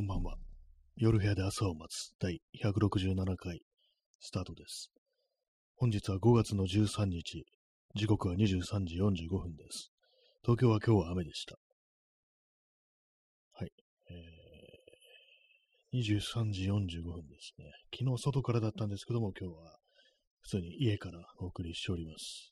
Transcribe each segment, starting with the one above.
こんばんは。夜部屋で朝を待つ第167回スタートです。本日は5月の13日、時刻は23時45分です。東京は今日は雨でした。はい。えー、23時45分ですね。昨日外からだったんですけども、今日は普通に家からお送りしております。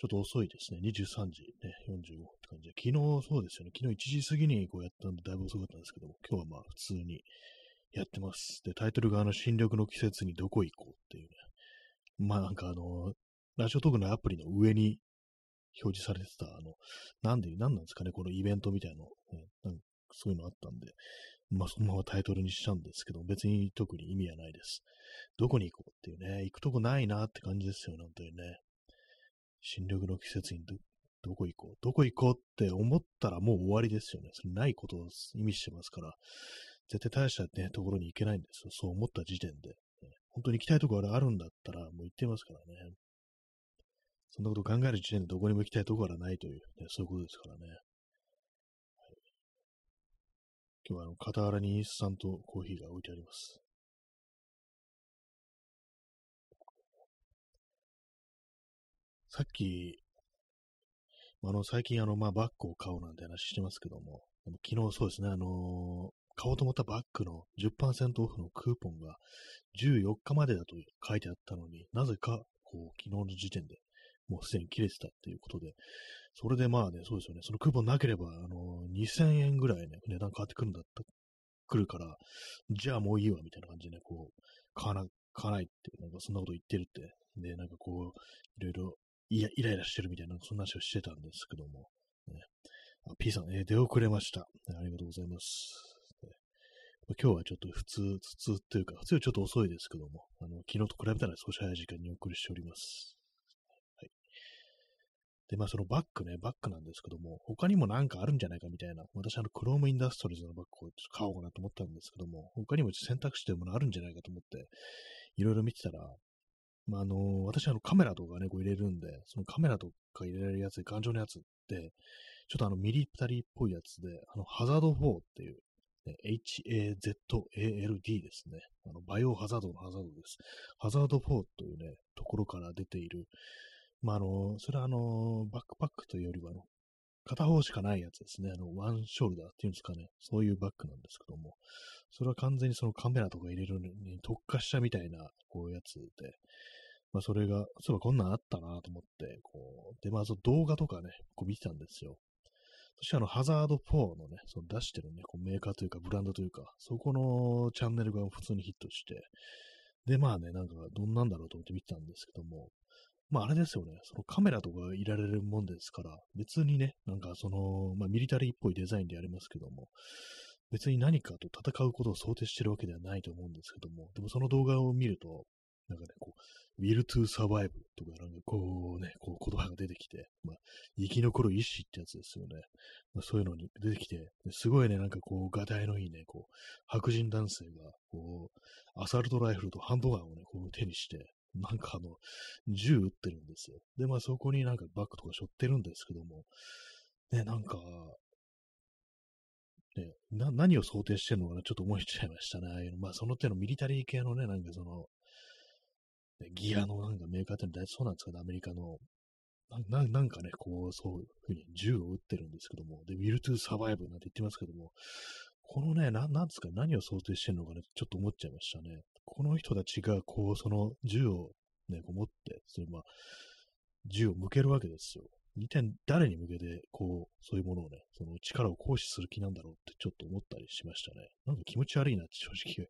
ちょっと遅いですね。23時ね、45分って感じで。昨日そうですよね。昨日1時過ぎにこうやったんでだいぶ遅かったんですけども、今日はまあ普通にやってます。で、タイトルがあの新緑の季節にどこ行こうっていうね。まあなんかあの、ラジオトークのアプリの上に表示されてた、あの、なんで、なんなんですかね、このイベントみたいなの、ねなんかそういうのあったんで、まあそのままタイトルにしたんですけど、別に特に意味はないです。どこに行こうっていうね、行くとこないなって感じですよ、なんていうね。新緑の季節にどどこ行こうどこ行こうって思ったらもう終わりですよね。それないことを意味してますから、絶対大したね、ところに行けないんですよ。そう思った時点で。本当に行きたいところがあるんだったら、もう行ってますからね。そんなこと考える時点でどこにも行きたいところがないという、ね、そういうことですからね。はい今日はあの、傍らにインスタントコーヒーが置いてあります。さっき、あの、最近あの、まあ、バッグを買おうなんて話してますけども、昨日そうですね、あの買おうと思ったバッグの10%オフのクーポンが14日までだと書いてあったのになぜか、こう、昨日の時点でもうすでに切れてたっていうことで、それでまあね、そうですよね、そのクーポンなければ、あの2000円ぐらいね、値段変わってくるんだった、来るから、じゃあもういいわ、みたいな感じでね、こう、買わな、買わないって、なんかそんなこと言ってるって、で、なんかこう、いろいろいやイライラしてるみたいな、そんな話をしてたんですけども、ね、あ P さん、えー出遅れました、ありがとうございます。ね今日はちょっと普通、普通っていうか、普通はちょっと遅いですけども、あの昨日と比べたら少し早い時間にお送りしております。はい。で、まあそのバッグね、バッグなんですけども、他にもなんかあるんじゃないかみたいな、私あの、クロームインダストリーズのバッグをちょっと買おうかなと思ったんですけども、他にも選択肢というものあるんじゃないかと思って、いろいろ見てたら、まあ、あの、私あのカメラとかね、こう入れるんで、そのカメラとか入れられるやつで、頑丈なやつって、ちょっとあのミリタリーっぽいやつで、あの、ハザード4っていう、ね H-A-Z-A-L-D ですね。あの、バイオハザードのハザードです。ハザード4というね、ところから出ている、まあ、あの、それはあの、バックパックというよりは、あの、片方しかないやつですね。あの、ワンショルダーっていうんですかね。そういうバッグなんですけども、それは完全にそのカメラとか入れるのに特化したみたいな、こういうやつで、まあ、それが、そういえばこんなんあったなと思って、こう、で、まあ、動画とかね、こう見てたんですよ。そしてあの、ハザード4のね、その出してるね、こうメーカーというか、ブランドというか、そこのチャンネルが普通にヒットして、で、まあね、なんか、どんなんだろうと思って見てたんですけども、まあ、あれですよね、そのカメラとかいられるもんですから、別にね、なんかその、まあ、ミリタリーっぽいデザインでありますけども、別に何かと戦うことを想定してるわけではないと思うんですけども、でもその動画を見ると、なんかね、こう、will to survive とか、なんかこうね、こう言葉が出てきて、まあ、生き残る意志ってやつですよね。まあ、そういうのに出てきて、すごいね、なんかこう、ガタイのいいね、こう、白人男性が、こう、アサルトライフルとハンドガンをね、こう手にして、なんかあの、銃撃ってるんですよ。で、まあそこになんかバッグとか背負ってるんですけども、ね、なんか、ね、何を想定してるのかな、ちょっと思いちゃいましたね。ああいうのまあその手のミリタリー系のね、なんかその、ギアのなんかメーカーっての大体そうなんですかね、アメリカの。ななんかね、こう、そういうふうに銃を撃ってるんですけども、で、will to survive なんて言ってますけども、このね、ななんですか、何を想定してるのかね、ちょっと思っちゃいましたね。この人たちが、こう、その銃をね、こう持って、それまあ、銃を向けるわけですよ。一体誰に向けて、こう、そういうものをね、その力を行使する気なんだろうってちょっと思ったりしましたね。なんか気持ち悪いなって正直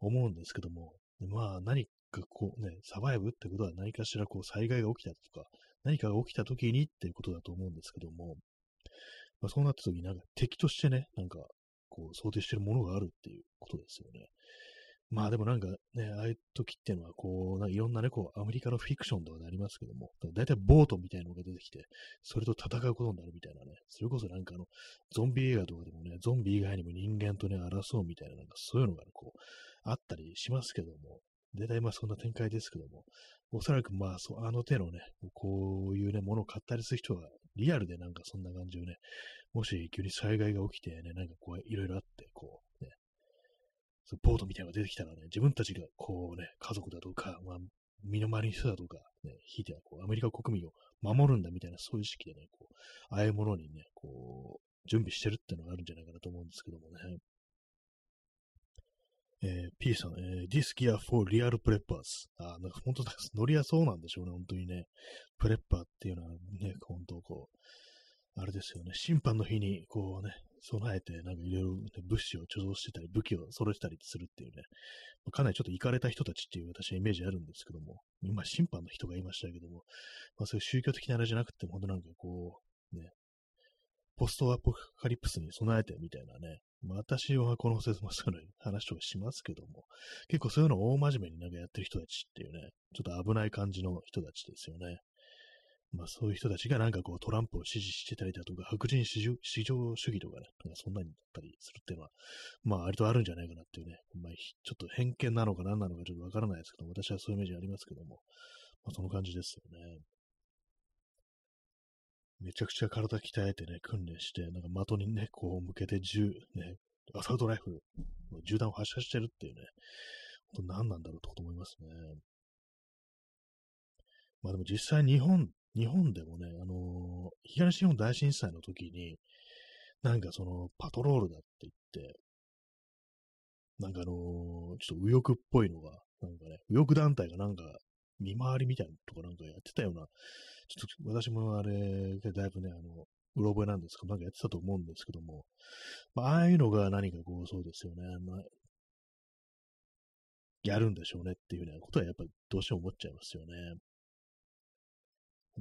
思うんですけども、でまあ何かこうね、サバイブってことは何かしらこう災害が起きたとか、何かが起きた時にっていうことだと思うんですけども、まあ、そうなった時になんか敵としてね、なんかこう想定してるものがあるっていうことですよね。まあでもなんかね、ああいう時っていうのは、こう、なんかいろんなね、こう、アメリカのフィクションとかでありますけども、だいたいボートみたいなのが出てきて、それと戦うことになるみたいなね、それこそなんかあの、ゾンビ映画とかでもね、ゾンビ以外にも人間とね、争うみたいな、なんかそういうのがね、こう、あったりしますけども、大体まあそんな展開ですけども、おそらくまあそう、あの手のね、こういうね、ものを買ったりする人は、リアルでなんかそんな感じをね、もし急に災害が起きてね、なんかこう、いろいろあって、こう、ね、そボートみたいなのが出てきたらね、自分たちがこうね、家族だとか、まあ、身の回りの人だとか、ね、ひいてはこう、アメリカ国民を守るんだみたいな、そういう意識でね、こう、ああいうものにね、こう、準備してるっていうのがあるんじゃないかなと思うんですけどもね。えー、P さん、えー、This gear for real preppers。あ、なんか本当だ、乗りやそうなんでしょうね、本当にね。プレッパーっていうのはね、本当こう、あれですよね、審判の日に、こうね、備えて、なんかいろいろ物資を貯蔵してたり、武器を揃えたりするっていうね、かなりちょっと行かれた人たちっていう私はイメージあるんですけども、今審判の人がいましたけども、まあそういう宗教的なあれじゃなくても、本当なんかこう、ね、ポストアポカリプスに備えてみたいなね、私はこの説もそういう話とかしますけども、結構そういうのを大真面目になんかやってる人たちっていうね、ちょっと危ない感じの人たちですよね。まあそういう人たちがなんかこうトランプを支持してたりだとか、白人至上主義とかね、なんかそんなにだったりするっていうのは、まあ割とあるんじゃないかなっていうね、まあちょっと偏見なのか何なのかちょっとわからないですけど、私はそういうイメージありますけども、まあその感じですよね。めちゃくちゃ体鍛えてね、訓練して、なんか的にね、こう向けて銃、ね、アサルトライフル、銃弾を発射してるっていうね、本当何なんだろうと思いますね。まあでも実際日本、日本でもね、あのー、東日本大震災の時に、なんかそのパトロールだって言って、なんかあのー、ちょっと右翼っぽいのが、なんかね、右翼団体がなんか見回りみたいなとかなんかやってたような。ちょっと私もあれで、だいぶね、あの、うろ覚えなんですけど、なんかやってたと思うんですけども、まあ、ああいうのが何かこう、そうですよね、あの、やるんでしょうねっていうようなことはやっぱりどうしても思っちゃいますよね。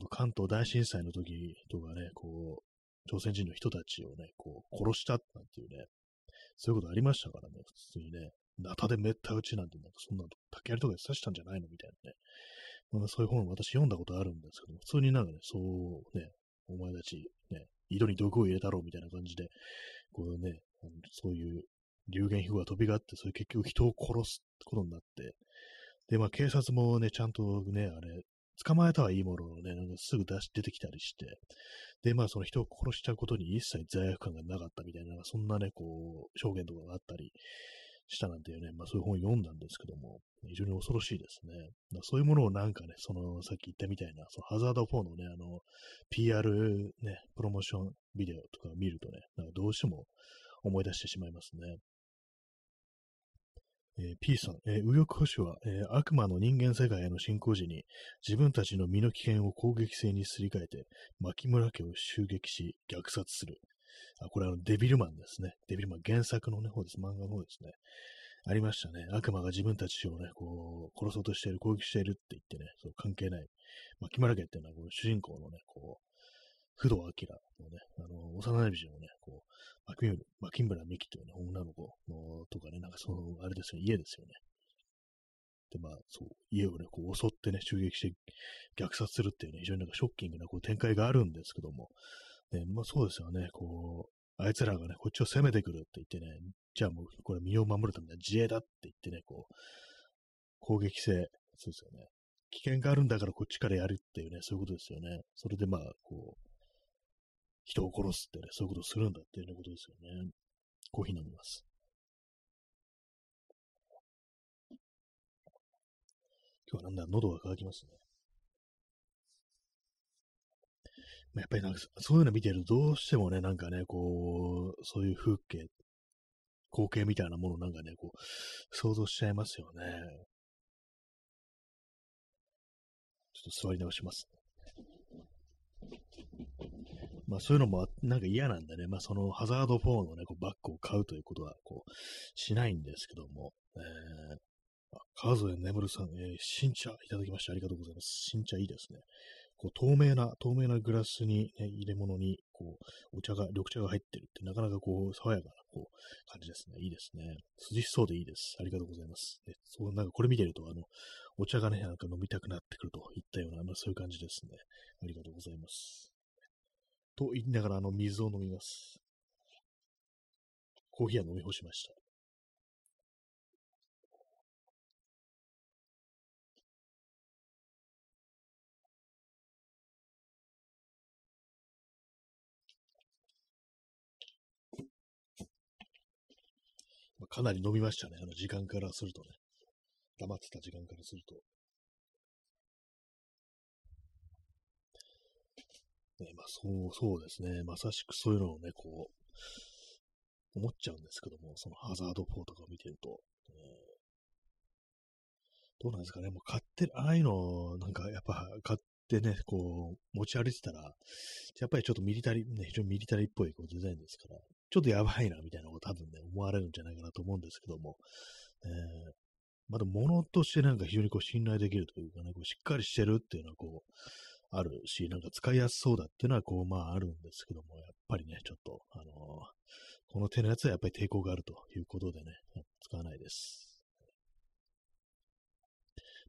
関東大震災の時とかね、こう、朝鮮人の人たちをね、こう、殺したなんていうね、そういうことありましたからね、普通にね、ナタでめった打ちなんて、なんかそんな竹槍とかで刺したんじゃないのみたいなね、まあ、そういう本私読んだことあるんですけど、普通になんかね、そうね、お前たち、ね、井戸に毒を入れたろうみたいな感じで、こうね、そういう流言飛語が飛び交って、それ結局人を殺すことになって、で、まあ警察もね、ちゃんとね、あれ、捕まえたはいいもののね、なんかすぐ出し、出てきたりして、で、まあその人を殺したことに一切罪悪感がなかったみたいな、そんなね、こう、証言とかがあったりしたなんていうね、まあそういう本を読んだんですけども、非常に恐ろしいですね。そういうものをなんかね、その、さっき言ったみたいな、そのハザード4のね、あの、PR ね、プロモーションビデオとか見るとね、なんかどうしても思い出してしまいますね。えー、P さん、えー、右翼保守は、えー、悪魔の人間世界への侵攻時に自分たちの身の危険を攻撃性にすり替えて、牧村家を襲撃し、虐殺する。あ、これはデビルマンですね。デビルマン原作のね、方です。漫画の方ですね。ありましたね。悪魔が自分たちをね、こう、殺そうとしている、攻撃しているって言ってね、そう関係ない。まあ、木村家っていうのは、この主人公のね、こう、不動明のね、あの、幼馴染のね、こう、牧村、牧村美希というね、女の子のとかね、なんかその、あれですよ、家ですよね。で、まあ、そう、家をね、こう襲ってね、襲撃して虐殺するっていうね、非常になんかショッキングなこう展開があるんですけども、ね、まあそうですよね、こう、あいつらがね、こっちを攻めてくるって言ってね、じゃあもうこれ身を守るためには自衛だって言ってね、こう、攻撃性、そうですよね。危険があるんだからこっちからやるっていうね、そういうことですよね。それでまあ、こう、人を殺すってね、そういうことをするんだっていうね、ことですよね。コーヒー飲みます。今日はなんだ、喉が渇きますね。やっぱりなんか、そういうの見てると、どうしてもね、なんかね、こう、そういう風景、光景みたいなものなんかね、こう、想像しちゃいますよね。ちょっと座り直します。まあそういうのもなんか嫌なんでね、まあそのハザード4のね、こうバッグを買うということは、こう、しないんですけども、えー、川添眠さん、えー、新茶いただきましてありがとうございます。新茶いいですね。こう透明な、透明なグラスに、ね、入れ物に、こう、お茶が、緑茶が入ってるって、なかなかこう、爽やかな、こう、感じですね。いいですね。涼しそうでいいです。ありがとうございます。ね、そう、なんかこれ見てると、あの、お茶がね、なんか飲みたくなってくるといったような、まあ、そういう感じですね。ありがとうございます。と言いながら、あの、水を飲みます。コーヒーは飲み干しました。かなり伸びましたね。あの時間からするとね。黙ってた時間からすると。ね、まあそう、そうですね。まさしくそういうのをね、こう、思っちゃうんですけども、そのハザード4とかを見てると、えー、どうなんですかね。もう買ってる、ああいうの、なんかやっぱ買ってね、こう、持ち歩いてたら、やっぱりちょっとミリタリー、ね、非常にミリタリーっぽいこうデザインですから、ちょっとやばいな、みたいなこと多分ね、思われるんじゃないかなと思うんですけども、えー、まだ物としてなんか非常にこう信頼できるというかね、こうしっかりしてるっていうのはこう、あるし、なんか使いやすそうだっていうのはこう、まああるんですけども、やっぱりね、ちょっと、あのー、この手のやつはやっぱり抵抗があるということでね、使わないです。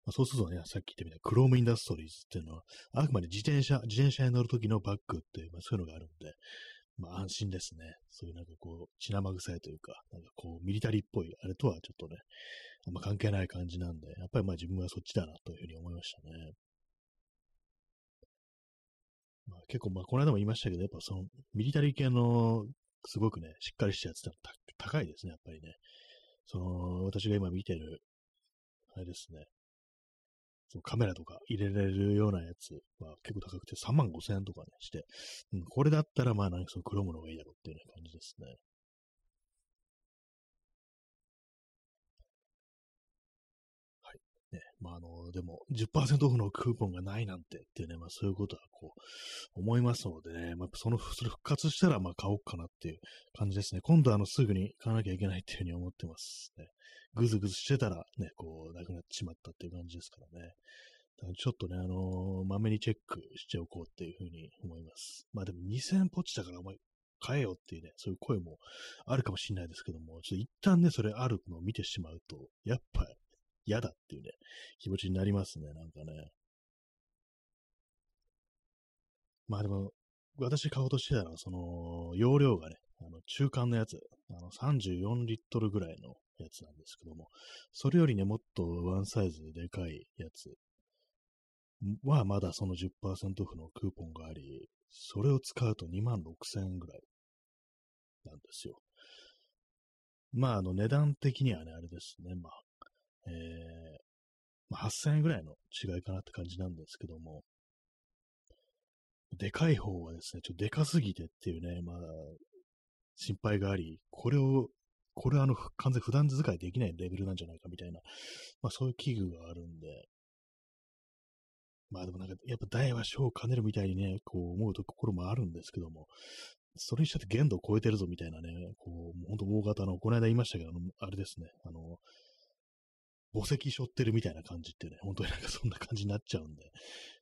まあ、そうするとね、さっき言ったみたいなクロームインダストリーズっていうのは、あくまで自転車、自転車に乗るときのバッグっていう、まあ、そういうのがあるんで、まあ安心ですね。そういうなんかこう、血生臭いというか、なんかこう、ミリタリーっぽい、あれとはちょっとね、あんま関係ない感じなんで、やっぱりまあ自分はそっちだなというふうに思いましたね。まあ、結構、まあ、この間も言いましたけど、やっぱその、ミリタリー系の、すごくね、しっかりしたやつって高いですね、やっぱりね。その、私が今見てる、あれですね、そのカメラとか入れられるようなやつは結構高くて3万5千円とかね、して、うん、これだったらまあなんかその黒物がいいだろうっていうような感じですね。まああの、でも10%オフのクーポンがないなんてっていうね、まあそういうことはこう思いますのでね、まあその、それ復活したらまあ買おうかなっていう感じですね。今度はあのすぐに買わなきゃいけないっていうふうに思ってますね。ぐずぐずしてたらね、こう、なくなってしまったっていう感じですからね。だからちょっとね、あのー、まめにチェックしておこうっていうふうに思います。まあでも2000ポチだからお前買えよっていうね、そういう声もあるかもしれないですけども、ちょっと一旦ね、それあるのを見てしまうと、やっぱ嫌だっていうね、気持ちになりますね、なんかね。まあでも、私買おうとしてたのは、その、容量がね、あの、中間のやつ、あの、34リットルぐらいのやつなんですけども、それよりね、もっとワンサイズでかいやつはまだその10%オフのクーポンがあり、それを使うと2万6000円ぐらいなんですよ。まあ、あの、値段的にはね、あれですね、まあ、えー、まあ、8000円ぐらいの違いかなって感じなんですけども、でかい方はですね、ちょっとでかすぎてっていうね、まあ、心配があり、これをこれはあの、完全普段使いできないレベルなんじゃないかみたいな、まあそういう器具があるんで、まあでもなんか、やっぱ大は小を兼ねるみたいにね、こう思うところもあるんですけども、それにしたって限度を超えてるぞみたいなね、こう、本当大型の、この間言いましたけど、あれですね、あの、墓石背負ってるみたいな感じってね、本当になんかそんな感じになっちゃうんで、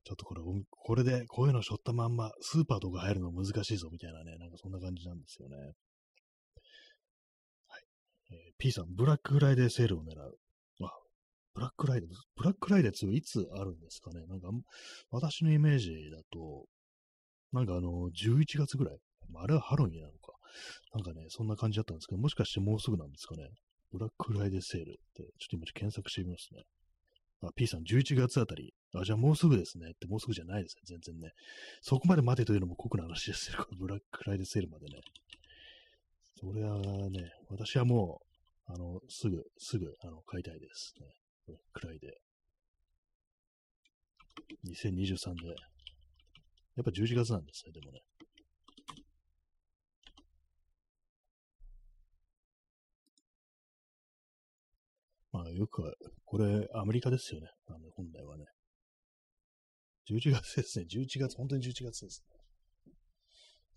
ちょっとこれ、これでこういうの背負ったまんま、スーパーとか入るの難しいぞみたいなね、なんかそんな感じなんですよね。はいえー、P さん、ブラックフライデーセールを狙う。あ、ブラックフライデー、ブラックフライデー2いつあるんですかね？なんか、私のイメージだと、なんかあの、11月ぐらい？あれはハロウィンなのか。なんかね、そんな感じだったんですけど、もしかしてもうすぐなんですかね？ブラックフライデーセールって、ちょっと今検索してみますね。あ、P さん、11月あたり。あ、じゃあもうすぐですね。って、もうすぐじゃないですね。全然ね。そこまで待てというのも酷な話ですよ。ブラックフライデーセールまでね。それはね、私はもう、あの、すぐ、すぐ、あの、買いたいですね。くらいで。2023で。やっぱ11月なんですね、でもね。まあ、よくは、これ、アメリカですよね。あの、本来はね。11月ですね。11月、本当に11月ですね。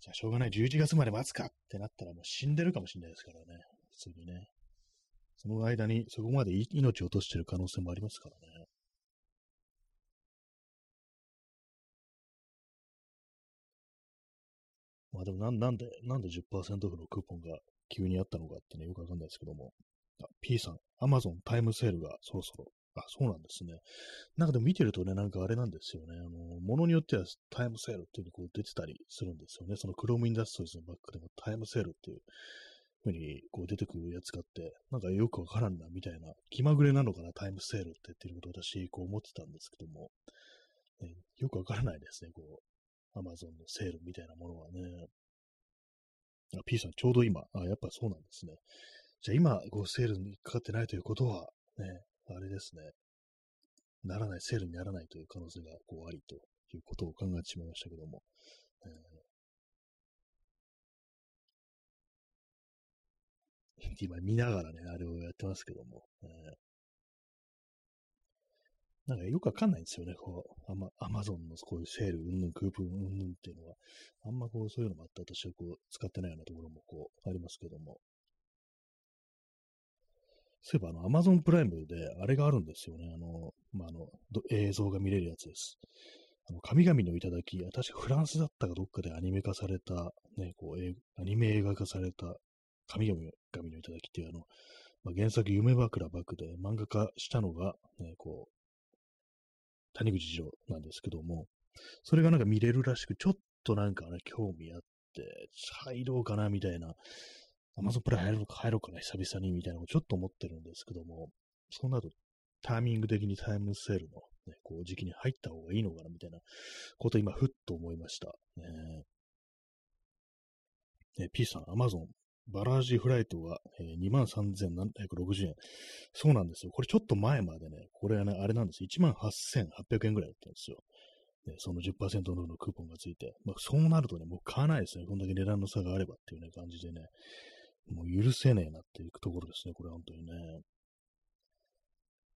じゃあしょうがない、11月まで待つかってなったらもう死んでるかもしれないですからね。普通にね。その間にそこまで命を落としてる可能性もありますからね。まあでもなんなんで、なんで10%オフのクーポンが急にあったのかってね、よくわかんないですけども。あ、P さん、Amazon タイムセールがそろそろあ、そうなんですね。なんかでも見てるとね、なんかあれなんですよね。あの、ものによってはタイムセールっていう風にこう出てたりするんですよね。そのクロームインダストリーズのバックでもタイムセールっていう風にこう出てくるやつがあって、なんかよくわからんな、みたいな。気まぐれなのかな、タイムセールって言っていうことを私、こう思ってたんですけども、ね、よくわからないですね、こう、アマゾンのセールみたいなものはね。あ、P さん、ちょうど今、あ、やっぱそうなんですね。じゃあ今、こう、セールにかかってないということは、ね、あれですね。ならない、セールにならないという可能性が、こう、ありということを考えてしまいましたけども。えー、今見ながらね、あれをやってますけども。えーなんかよくわかんないんですよね、こう、アマアマゾンのこういうセール、うんぬん、クープン、うんぬんっていうのは、あんまこう、そういうのもあって私はこう、使ってないようなところもこう、ありますけども。そういえば、あの、アマゾンプライムで、あれがあるんですよね、あの、まあ、あの、映像が見れるやつです。あの、神々の頂き、確かフランスだったかどっかでアニメ化された、ね、こう、アニメ映画化された、神々の頂きっていうあの、まあ、原作夢枕幕で漫画化したのが、ね、こう、谷口次郎なんですけども、それがなんか見れるらしく、ちょっとなんかね、興味あって、入ろうかなみたいな、アマゾンプライ入ろうか、入ろうかな、久々にみたいなのをちょっと思ってるんですけども、そうなるとタイミング的にタイムセールの、ね、こう時期に入った方がいいのかなみたいなこと今、ふっと思いました。ねね、P さん、アマゾンバラージフライトが、えー、23,760円。そうなんですよ。これちょっと前までね、これはね、あれなんですよ。18,800円ぐらいだったんですよ。その10%オフのクーポンがついて。まあ、そうなるとね、もう買わないですね。こんだけ値段の差があればっていうね、感じでね。もう許せねえなっていうところですね。これ本当にね。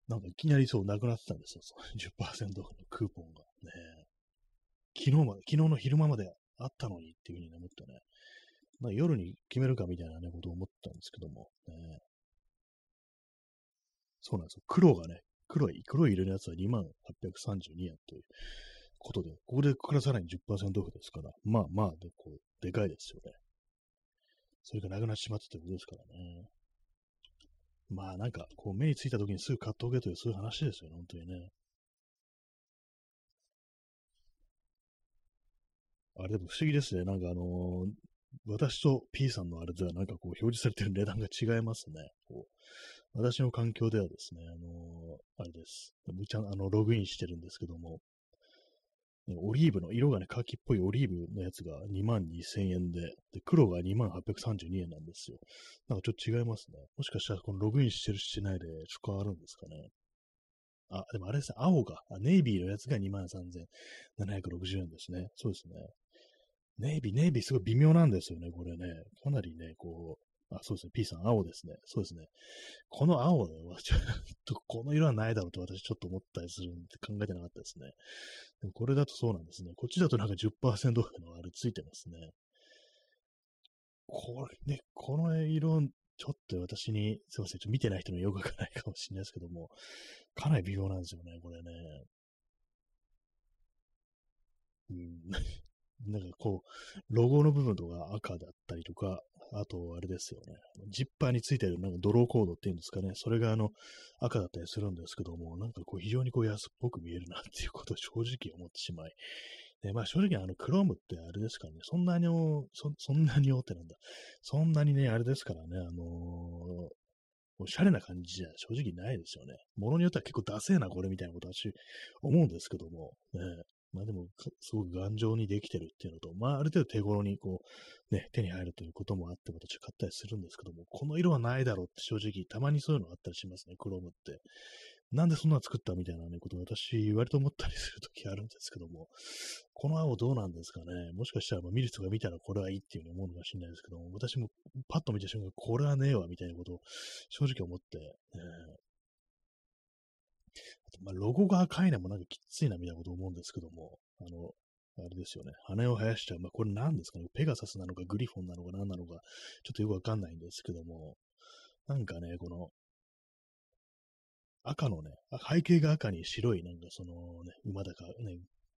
なんかいきなりそうなくなってたんですよ。10%オフのクーポンがね。昨日まで、昨日の昼間まであったのにっていうふうに思ってね。まあ、夜に決めるかみたいなね、ことを思ったんですけども、ね、そうなんですよ。黒がね、黒い、黒い色のやつは2832円ということで、ここでこれさらに10%オフですから、まあまあで、こう、でかいですよね。それがなくなってしまったということですからね。まあなんか、こう目についた時にすぐ買っておけという、そういう話ですよね、本当にね。あれでも不思議ですね。なんかあのー、私と P さんのあれではなんかこう表示されてる値段が違いますね。こう私の環境ではですね、あのー、あれです。ちゃあのログインしてるんですけども、オリーブの、色がね、カーキっぽいオリーブのやつが2万2000円で、で、黒が2万832円なんですよ。なんかちょっと違いますね。もしかしたらこのログインしてるしないで、ちょっと変わるんですかね。あ、でもあれですね、青が、ネイビーのやつが2万3760円ですね。そうですね。ネイビー、ネイビーすごい微妙なんですよね、これね。かなりね、こう、あ、そうですね、P さん、青ですね。そうですね。この青は、ちょっと、この色はないだろうと私ちょっと思ったりするんで考えてなかったですね。でもこれだとそうなんですね。こっちだとなんか10%オフのあれついてますね。これね、この色、ちょっと私に、すいません、ちょっと見てない人によくわからないかもしれないですけども、かなり微妙なんですよね、これね。うん。なんかこう、ロゴの部分とか赤だったりとか、あと、あれですよね。ジッパーについてるなんかドローコードっていうんですかね。それがあの、赤だったりするんですけども、なんかこう、非常にこう安っぽく見えるなっていうことを正直思ってしまい。で、まあ正直あの、クロームってあれですからね、そんなにそ、そんなに大手なんだ。そんなにね、あれですからね、あのー、おしゃれな感じじゃ正直ないですよね。ものによっては結構ダセーなこれみたいなことは私思うんですけども、ね、まあでも、すごく頑丈にできてるっていうのと、まあある程度手頃にこう、ね、手に入るということもあって私買ったりするんですけども、この色はないだろうって正直、たまにそういうのあったりしますね、クロームって。なんでそんなの作ったみたいなね、ことを私、割と思ったりするときあるんですけども、この青どうなんですかね。もしかしたら見る人が見たらこれはいいっていうふうに思うのかもしれないですけども、私もパッと見た瞬間、これはねえわ、みたいなことを正直思って、えまあ、ロゴが赤いのもなんかきついなみたいなこと思うんですけども、あの、あれですよね。羽を生やしちゃう。まあ、これ何ですかね？ペガサスなのかグリフォンなのか何なのか、ちょっとよくわかんないんですけども、なんかね、この、赤のね、背景が赤に白い、なんかそのね、馬だか、ね、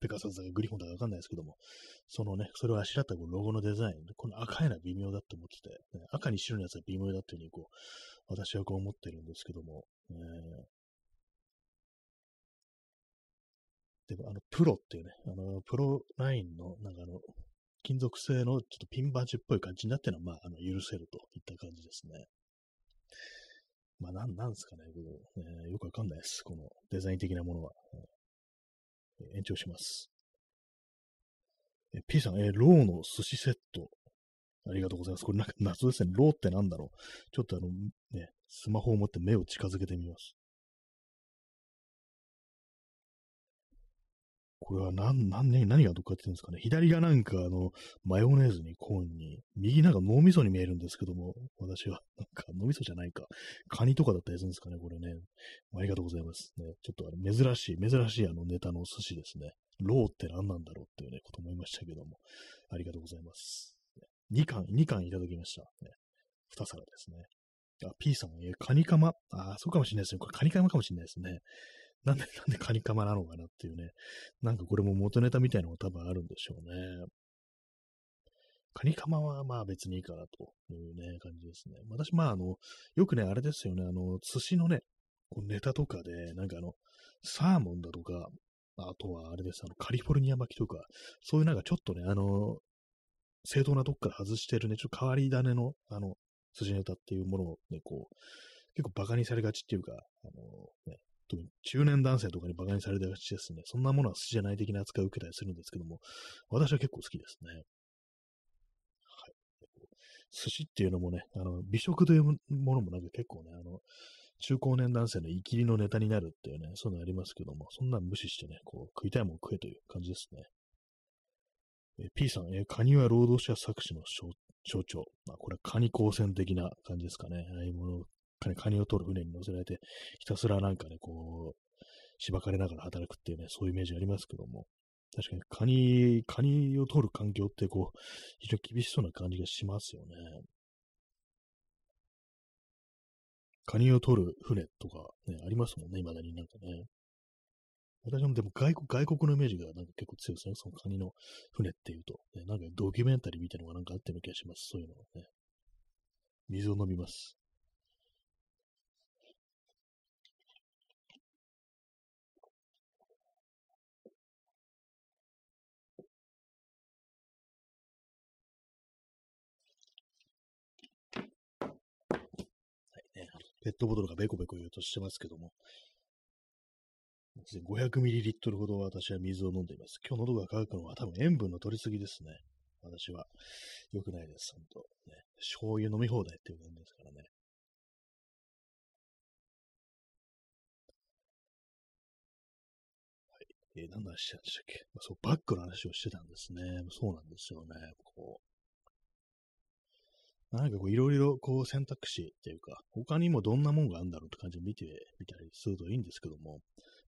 ペガサスだかグリフォンだかわかんないですけども、そのね、それをあしらったこロゴのデザイン、この赤いのは微妙だって思ってて、ね、赤に白のやつは微妙だっていうふうにこう、私はこう思ってるんですけども、えー、で、あの、プロっていうね、あの、プロラインの、なんかあの、金属製のちょっとピンバッジっぽい感じになってるのは、まあ、あの、許せるといった感じですね。まあ、なん、なんですかね、この、えー、よくわかんないです。このデザイン的なものは。えー、延長します。え P さん、えー、ローの寿司セット。ありがとうございます。これなんか謎ですね。ローってなんだろう。ちょっとあの、ね、スマホを持って目を近づけてみます。これは何、何、ね何がどっかって言うんですかね。左がなんかあの、マヨネーズにコーンに、右なんか脳みそに見えるんですけども、私は、なんか脳みそじゃないか。カニとかだったりするんですかね、これね。ありがとうございます。ね、ちょっとあの珍しい、珍しいあのネタのお寿司ですね。ローって何なんだろうっていうね、こと思いましたけども。ありがとうございます。2巻、2巻いただきました。ね、2皿ですね。あ、P さん、えカニカマ。あ、そうかもしれないですね。これカニカマかもしれないですね。なんで、なんでカニカマなのかなっていうね。なんかこれも元ネタみたいなのが多分あるんでしょうね。カニカマはまあ別にいいかなというね、感じですね。私まああの、よくね、あれですよね、あの、寿司のね、こうネタとかで、なんかあの、サーモンだとか、あとはあれです、あの、カリフォルニア巻きとか、そういうなんかちょっとね、あの、正当なとこから外してるね、ちょっと変わり種の、あの、寿司ネタっていうものをね、こう、結構バカにされがちっていうか、あの、ね、特に中年男性とかに馬鹿にされたがちですね。そんなものは筋じゃない的な扱いを受けたりするんですけども、私は結構好きですね。はい。寿司っていうのもね、あの、美食というものもなんか結構ね、あの、中高年男性の生きりのネタになるっていうね、そういうのありますけども、そんなん無視してね、こう、食いたいもん食えという感じですね。え P さん、えカニは労働者作詞の象徴。まあ、これはカニ光線的な感じですかね。ああいうものカニを取る船に乗せられて、ひたすらなんかね、こう、しばかれながら働くっていうね、そういうイメージありますけども、確かにカニ、カニを取る環境ってこう、非常に厳しそうな感じがしますよね。カニを取る船とかね、ありますもんね、未だになんかね。私もでも外国、外国のイメージがなんか結構強いですね。そのカニの船っていうと。ね、なんかドキュメンタリーみたいなのがなんかあってる気がします。そういうのはね。水を飲みます。ペットボトルがベコベコ言うとしてますけども、500ml ほど私は水を飲んでいます。今日喉が渇くのは多分塩分の取りすぎですね。私は。良くないです、本当ね。醤油飲み放題っていう感じですからね。はい。えー、何の話したんでしたっけ、そう、バッグの話をしてたんですね。そうなんですよね。こう、なんかこういろいろこう選択肢っていうか、他にもどんなもんがあるんだろうって感じで見てみたりするといいんですけども、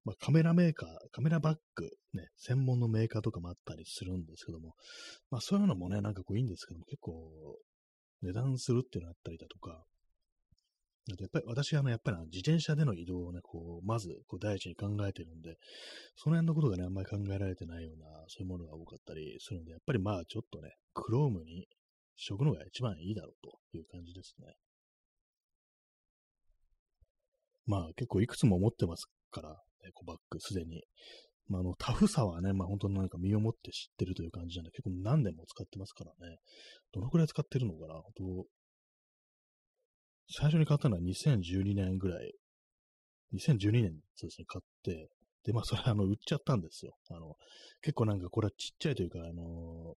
まあ、カメラメーカー、カメラバッグ、ね、専門のメーカーとかもあったりするんですけども、まあそういうのもね、なんかこういいんですけども、結構値段するっていうのあったりだとか、あとやっぱり私はあの、やっぱり自転車での移動をね、こう、まずこう第一に考えてるんで、その辺のことがね、あんまり考えられてないような、そういうものが多かったりするんで、やっぱりまあちょっとね、クロームに食のが一番いいだろうという感じですね。まあ結構いくつも持ってますから、エコバッグすでに。まあ、あの、タフさはね、まあ本当になんか身をもって知ってるという感じなんで、結構何年も使ってますからね。どのくらい使ってるのかな本当最初に買ったのは2012年ぐらい。2012年そうですね、買って、で、まあそれあの、売っちゃったんですよ。あの、結構なんかこれはちっちゃいというか、あの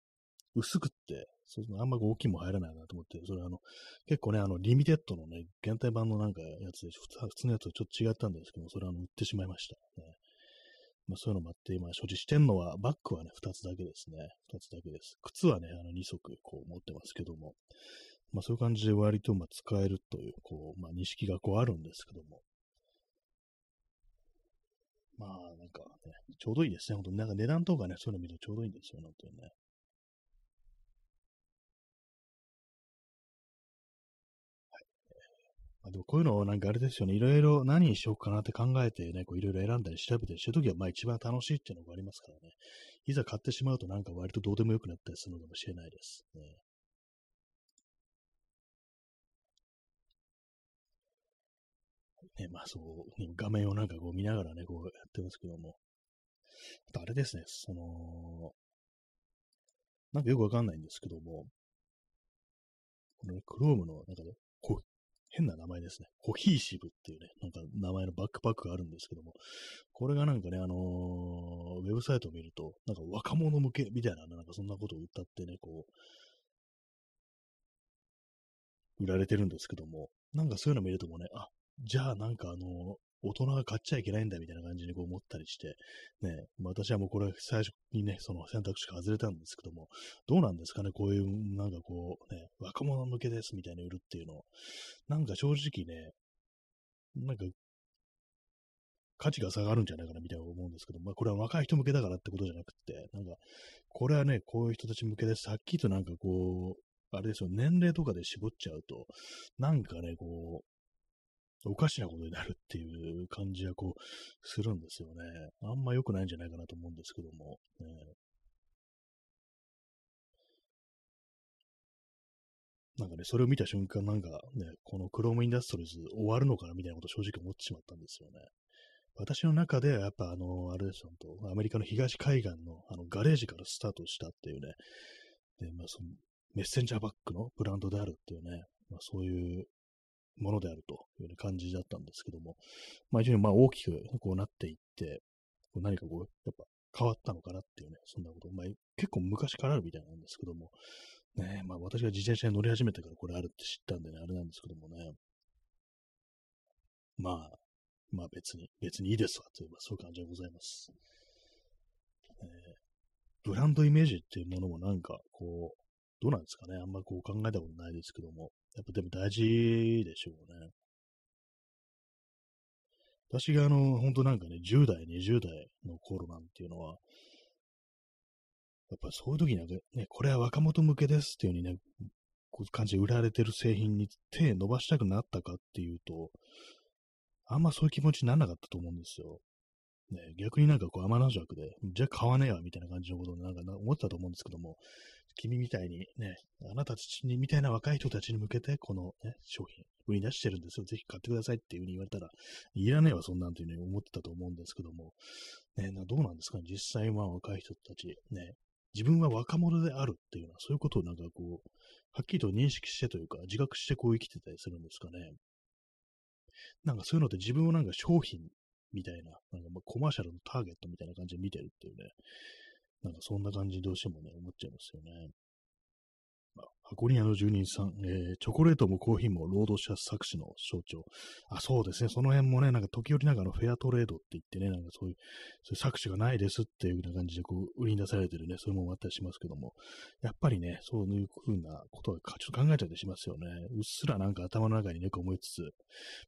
薄くって、そうあんま大きいも入らないなと思って、それあの、結構ね、あの、リミテッドのね、限定版のなんかやつで、普通のやつとちょっと違ったんですけど、それあの、売ってしまいました、ね。まあ、そういうのもあって、今、所持してんのは、バッグはね、2つだけですね。2つだけです。靴はね、あの、2足、こう、持ってますけども、まあ、そういう感じで割と、まあ、使えるという、こう、まあ、認識がこう、あるんですけども、まあ、なんかね、ちょうどいいですね。本当になんか値段とかね、そういうの見るとちょうどいいんですよね、本当にね。まあ、でもこういうのをなんかあれですよね、いろいろ何にしようかなって考えてね、こういろいろ選んだり調べたりしてるときは、まあ一番楽しいっていうのがありますからね。いざ買ってしまうとなんか割とどうでもよくなったりするのかもしれないです。ね、ね、まあそう、画面をなんかこう見ながらね、こうやってますけども。あとあれですね、その、なんかよくわかんないんですけども、このね Chrome の中で、こう、変な名前ですね。コヒーシブっていうね、なんか名前のバックパックがあるんですけども、これがなんかね、あのー、ウェブサイトを見ると、なんか若者向けみたいな、なんかそんなことを歌ってね、こう、売られてるんですけども、なんかそういうの見るともね、あ、じゃあなんかあの、大人が買っちゃいけないんだみたいな感じにこう思ったりして、ね、ま私はもうこれ最初にね、その選択肢が外れたんですけども、どうなんですかね、こういう、なんかこう、ね、若者向けですみたいに売るっていうの。なんか正直ね、なんか、価値が下がるんじゃないかなみたいな思うんですけど、まあこれは若い人向けだからってことじゃなくて、なんか、これはね、こういう人たち向けです。はっきとなんかこう、あれですよ、年齢とかで絞っちゃうと、なんかね、こう、おかしなことになるっていう感じがこう、するんですよね。あんま良くないんじゃないかなと思うんですけども。ね、なんかね、それを見た瞬間、なんかね、このクロームインダストリーズ終わるのかなみたいなことを正直思ってしまったんですよね。私の中ではやっぱあの、あれですよ、アメリカの東海岸のあのガレージからスタートしたっていうね、で、まあそのメッセンジャーバッグのブランドであるっていうね、まあそういうものであるという、ね、感じだったんですけども、まあ非常にまあ大きくこうなっていって、こう何かこう、やっぱ変わったのかなっていうね、そんなこと、まあ結構昔からあるみたいなんですけども、ね、まあ私が自転車に乗り始めてからこれあるって知ったんでね、あれなんですけどもね、まあ、まあ別に、別にいいですわという、まあ、そういう感じでございます。えー、ブランドイメージっていうものもなんか、こう、どうなんですかね。あんまこう考えたことないですけども。やっぱでも大事でしょうね。私があの、本当なんかね、10代、20代の頃なんていうのは、やっぱそういう時にはね、これは若者向けですっていう風にね、こう感じで売られてる製品に手伸ばしたくなったかっていうと、あんまそういう気持ちにならなかったと思うんですよ。ね、逆になんかこう天の弱で、じゃあ買わねえわみたいな感じのことをなんか思ったと思うんですけども、君みたいにね、あなたたちにみたいな若い人たちに向けて、この、ね、商品、売り出してるんですよ。ぜひ買ってくださいっていう風に言われたら、いらねえわ、そんなんていう風に思ってたと思うんですけども、ね、どうなんですかね、実際は若い人たち、ね、自分は若者であるっていうのは、そういうことをなんかこう、はっきりと認識してというか、自覚してこう生きてたりするんですかね。なんかそういうのって自分をなんか商品みたいな、なんかまコマーシャルのターゲットみたいな感じで見てるっていうね、なんかそんな感じにどうしてもね、思っちゃいますよね。箱庭の住人さん、えー、チョコレートもコーヒーも労働者作詞の象徴。あ、そうですね。その辺もね、なんか時折なんかのフェアトレードって言ってね、なんかそういう、そういう作詞がないですっていうような感じでこう、売りに出されてるね、そういうものもあったりしますけども、やっぱりね、そういうふうなことはちょっと考えちゃったりしますよね。うっすらなんか頭の中にね、こう思いつつ、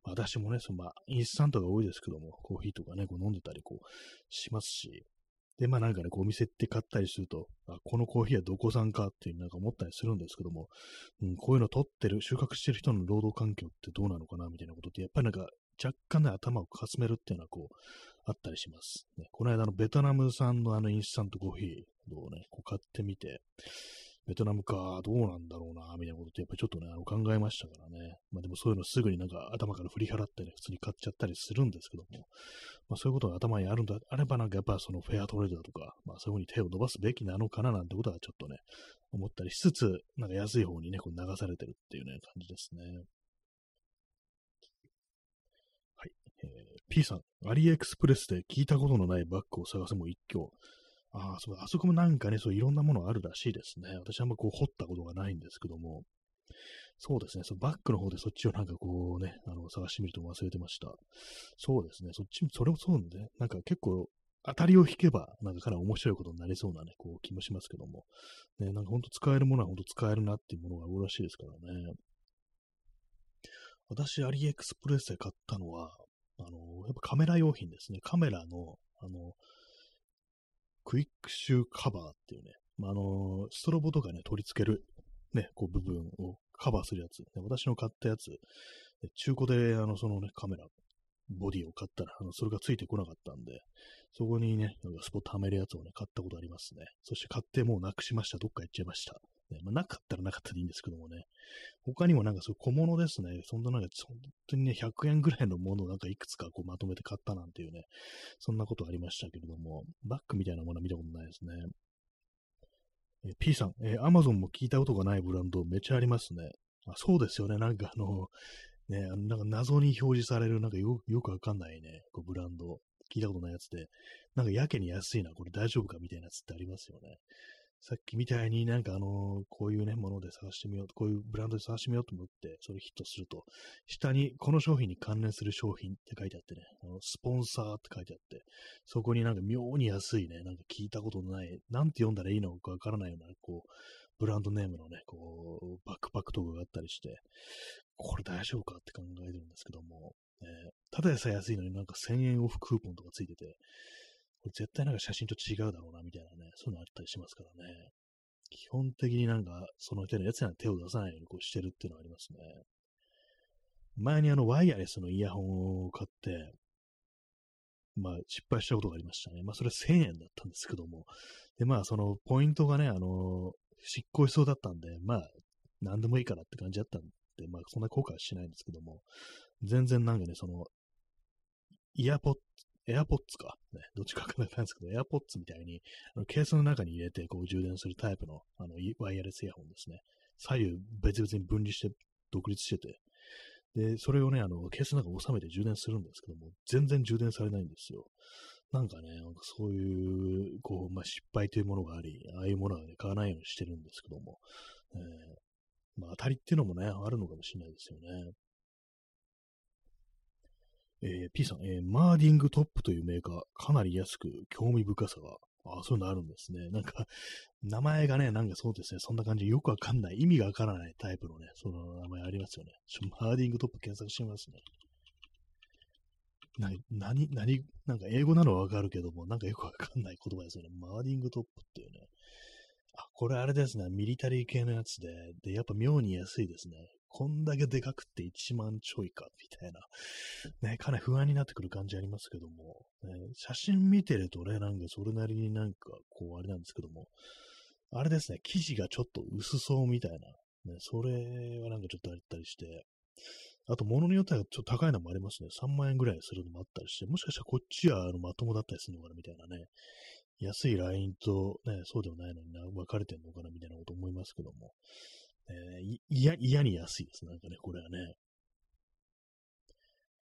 まあ、私もね、そのまあ、インスタントが多いですけども、コーヒーとかね、こう飲んでたりこう、しますし、で、まあなんかね、こうお店って買ったりすると、あ、このコーヒーはどこ産かっていうなんか思ったりするんですけども、うん、こういうの取ってる、収穫してる人の労働環境ってどうなのかなみたいなことって、やっぱりなんか若干ね、頭をかすめるっていうのはこう、あったりします。ね、この間のベトナム産のあのインスタントコーヒーをね、こう買ってみて、ベトナムか、どうなんだろうな、みたいなことってやっぱりちょっとね、あの考えましたからね。まあでもそういうのすぐになんか頭から振り払ってね、普通に買っちゃったりするんですけども、まあそういうことが頭にあるんだ、あればなんかやっぱそのフェアトレードだとか、まあそういうふうに手を伸ばすべきなのかななんてことはちょっとね、思ったりしつつ、なんか安い方にね、こう流されてるっていうね、感じですね。はい。えー、P さん、アリエクスプレスで聞いたことのないバッグを探すも一挙。ああ、そう、あそこもなんかね、そういろんなものあるらしいですね。私あんまこう掘ったことがないんですけども、そうですね、そのバックの方でそっちをなんかこうね、あの、探してみると忘れてました。そうですね、そっちも、それもそうなんで、ね、なんか結構当たりを引けば、なんかかなり面白いことになりそうなね、こう気もしますけども、ね、なんかほんと使えるものはほんと使えるなっていうものが多いらしいですからね。私、アリエクスプレスで買ったのは、あの、やっぱカメラ用品ですね。カメラの、あの、クイックシューカバーっていうね、まあ、あの、ストロボとかね、取り付ける、ね、こう部分をカバーするやつ、ね、私の買ったやつ、中古で、あの、そのね、カメラ、ボディを買ったら、あの、それがついてこなかったんで、そこにね、スポットはめるやつをね、買ったことありますね。そして買ってもうなくしました。どっか行っちゃいました。ねまあ、なかったらなかったでいいんですけどもね。他にもなんかそう小物ですね。そんななんか本当にね、100円ぐらいのものをなんかいくつかこうまとめて買ったなんていうね、そんなことありましたけれども、バッグみたいなものは見たことないですね。え P さん、えー、Amazon も聞いたことがないブランドめっちゃありますね。あそうですよね。なんかあの、ね、あのなんか謎に表示される、なんかよよくわかんないね、こうブランド、聞いたことないやつで、なんかやけに安いな、これ大丈夫かみたいなやつってありますよね。さっきみたいになんかあの、こういうね、もので探してみよう、こういうブランドで探してみようと思って、それヒットすると、下にこの商品に関連する商品って書いてあってね、あのスポンサーって書いてあって、そこになんか妙に安いね、なんか聞いたことのない、なんて読んだらいいのかわからないような、こう、ブランドネームのね、こう、バックパックとかがあったりして、これ大丈夫かって考えてるんですけども、えー、ただでさえ安いのになんか1000円オフクーポンとかついてて、これ絶対なんか写真と違うだろうな、みたいなね、そういうのあったりしますからね。基本的になんか、その手のやつには手を出さないようにこうしてるっていうのはありますね。前にあの、ワイヤレスのイヤホンを買って、まあ、失敗したことがありましたね。まあ、それ1000円だったんですけども。で、まあ、その、ポイントがね、あの、執行しそうだったんで、まあ、なんでもいいかなって感じだったんで、まあ、そんな後悔はしないんですけども、全然なんかね、その、イヤポッエアポッツか。ね、どっちかわかんないんですけど、エアポッツみたいに、あのケースの中に入れてこう充電するタイプのあのワイヤレスイヤホンですね。左右別々に分離して独立してて、で、それをね、あの、ケースの中に収めて充電するんですけども、全然充電されないんですよ。なんかね、なんかそういう、こう、まあ、失敗というものがあり、ああいうものはね、買わないようにしてるんですけども、えー、まあ、当たりっていうのもね、あるのかもしれないですよね。えー、P さん、えー、マーディングトップというメーカー、かなり安く興味深さが、ああそういうのあるんですね。なんか、名前がね、なんかそうですね、そんな感じよくわかんない、意味がわからないタイプのね、その名前ありますよね。ちょマーディングトップ検索してみますね。な、何、何、なんか英語なのはわかるけども、なんかよくわかんない言葉ですよね。マーディングトップっていうね。あ、これあれですね。ミリタリー系のやつで、で、やっぱ妙に安いですね。こんだけでかくって1万ちょいか、みたいな。ね、かなり不安になってくる感じありますけども、ね、写真見てるとね、なんかそれなりになんか、こう、あれなんですけども、あれですね、生地がちょっと薄そうみたいな、ね、それはなんかちょっとあったりして、あと、物によってはちょっと高いのもありますね。3万円ぐらいするのもあったりして、もしかしたらこっちはあのまともだったりするのかなみたいなね。安いラインとね、そうでもないのにな分かれてんのかなみたいなこと思いますけども。えー、嫌、に安いです。なんかね、これはね。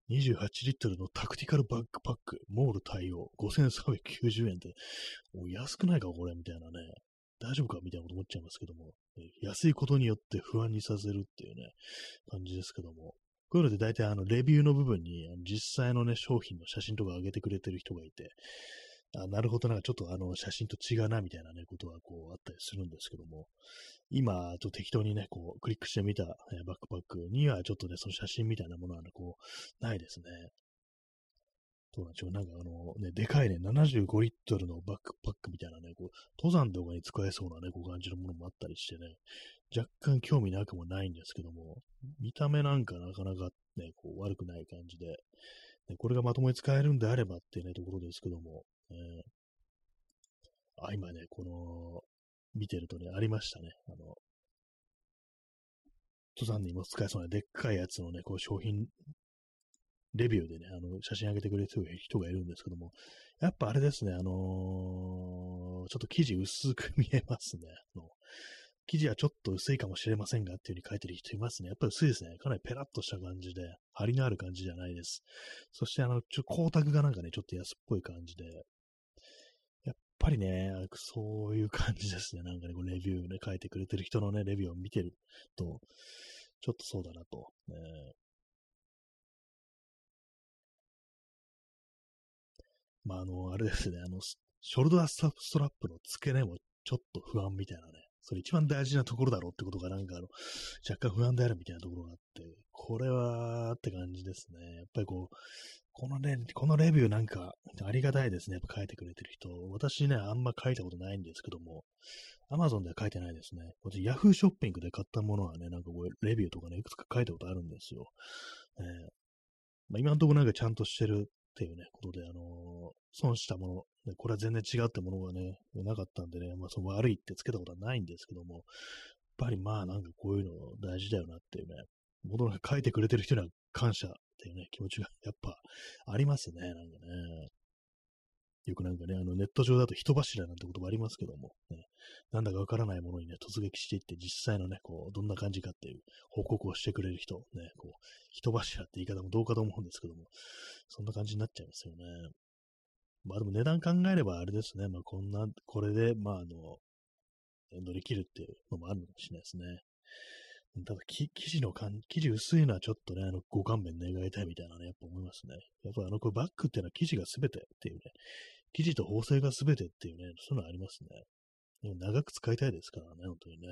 28リットルのタクティカルバックパック、モール対応、5390円って、もう安くないか、これ、みたいなね。大丈夫かみたいなこと思っちゃいますけども、安いことによって不安にさせるっていうね、感じですけども。こういうので大体あの、レビューの部分に、実際のね、商品の写真とか上げてくれてる人がいて、あなるほど、なんかちょっとあの、写真と違うな、みたいなね、ことがこう、あったりするんですけども、今、と適当にね、こう、クリックしてみた、えバックパックには、ちょっとね、その写真みたいなものはね、こう、ないですね。どうなんでしょう。なんかあの、ね、でかいね、75リットルのバックパックみたいなね、こう、登山とかに使えそうなね、こう感じのものもあったりしてね、若干興味なくもないんですけども、見た目なんかなかなかね、こう、悪くない感じで、ね、これがまともに使えるんであればっていうね、ところですけども、えー、あ、今ね、この、見てるとね、ありましたね。あの、登山にも使えそうなでっかいやつのね、こう商品、レビューでね、あの、写真上げてくれてる人がいるんですけども、やっぱあれですね、あのー、ちょっと生地薄く見えますね。の生地はちょっと薄いかもしれませんがっていう風に書いてる人いますね。やっぱり薄いですね。かなりペラッとした感じで、張りのある感じじゃないです。そしてあの、ちょ、光沢がなんかね、ちょっと安っぽい感じで、ぱりね、そういう感じですね。なんかね、こうレビューね、書いてくれてる人のね、レビューを見てると、ちょっとそうだなと。ね、まあ、あの、あれですね、あの、ショルダーストラップの付け根もちょっと不安みたいなね、それ一番大事なところだろうってことがなんかあの、若干不安であるみたいなところがあって、これはって感じですね。やっぱりこう、このね、このレビューなんかありがたいですね。やっぱ書いてくれてる人。私ね、あんま書いたことないんですけども、アマゾンでは書いてないですね。私、ヤフーショッピングで買ったものはね、なんかこう、レビューとかね、いくつか書いたことあるんですよ。えーまあ、今のところなんかちゃんとしてるっていうね、ことで、あのー、損したもの、これは全然違ってものがね、なかったんでね、まあ、その悪いってつけたことはないんですけども、やっぱりまあなんかこういうの大事だよなっていうね、ものが書いてくれてる人には感謝ていうね、気持ちが やっぱありますね、なんかね。よくなんかね、あのネット上だと人柱なんて言葉ありますけども、ね、なんだかわからないものにね、突撃していって実際のね、こう、どんな感じかっていう報告をしてくれる人、ね、こう、人柱って言い方もどうかと思うんですけども、そんな感じになっちゃいますよね。まあでも値段考えればあれですね、まあこんな、これで、まああの、乗り切るっていうのもあるのかもしれないですね。ただ、生地の感、生地薄いのはちょっとね、あの、ご勘弁願いたいみたいなね、やっぱ思いますね。やっぱあの、これバッグっていうのは生地が全てっていうね、生地と縫製が全てっていうね、そういうのありますね。でも長く使いたいですからね、本当にね。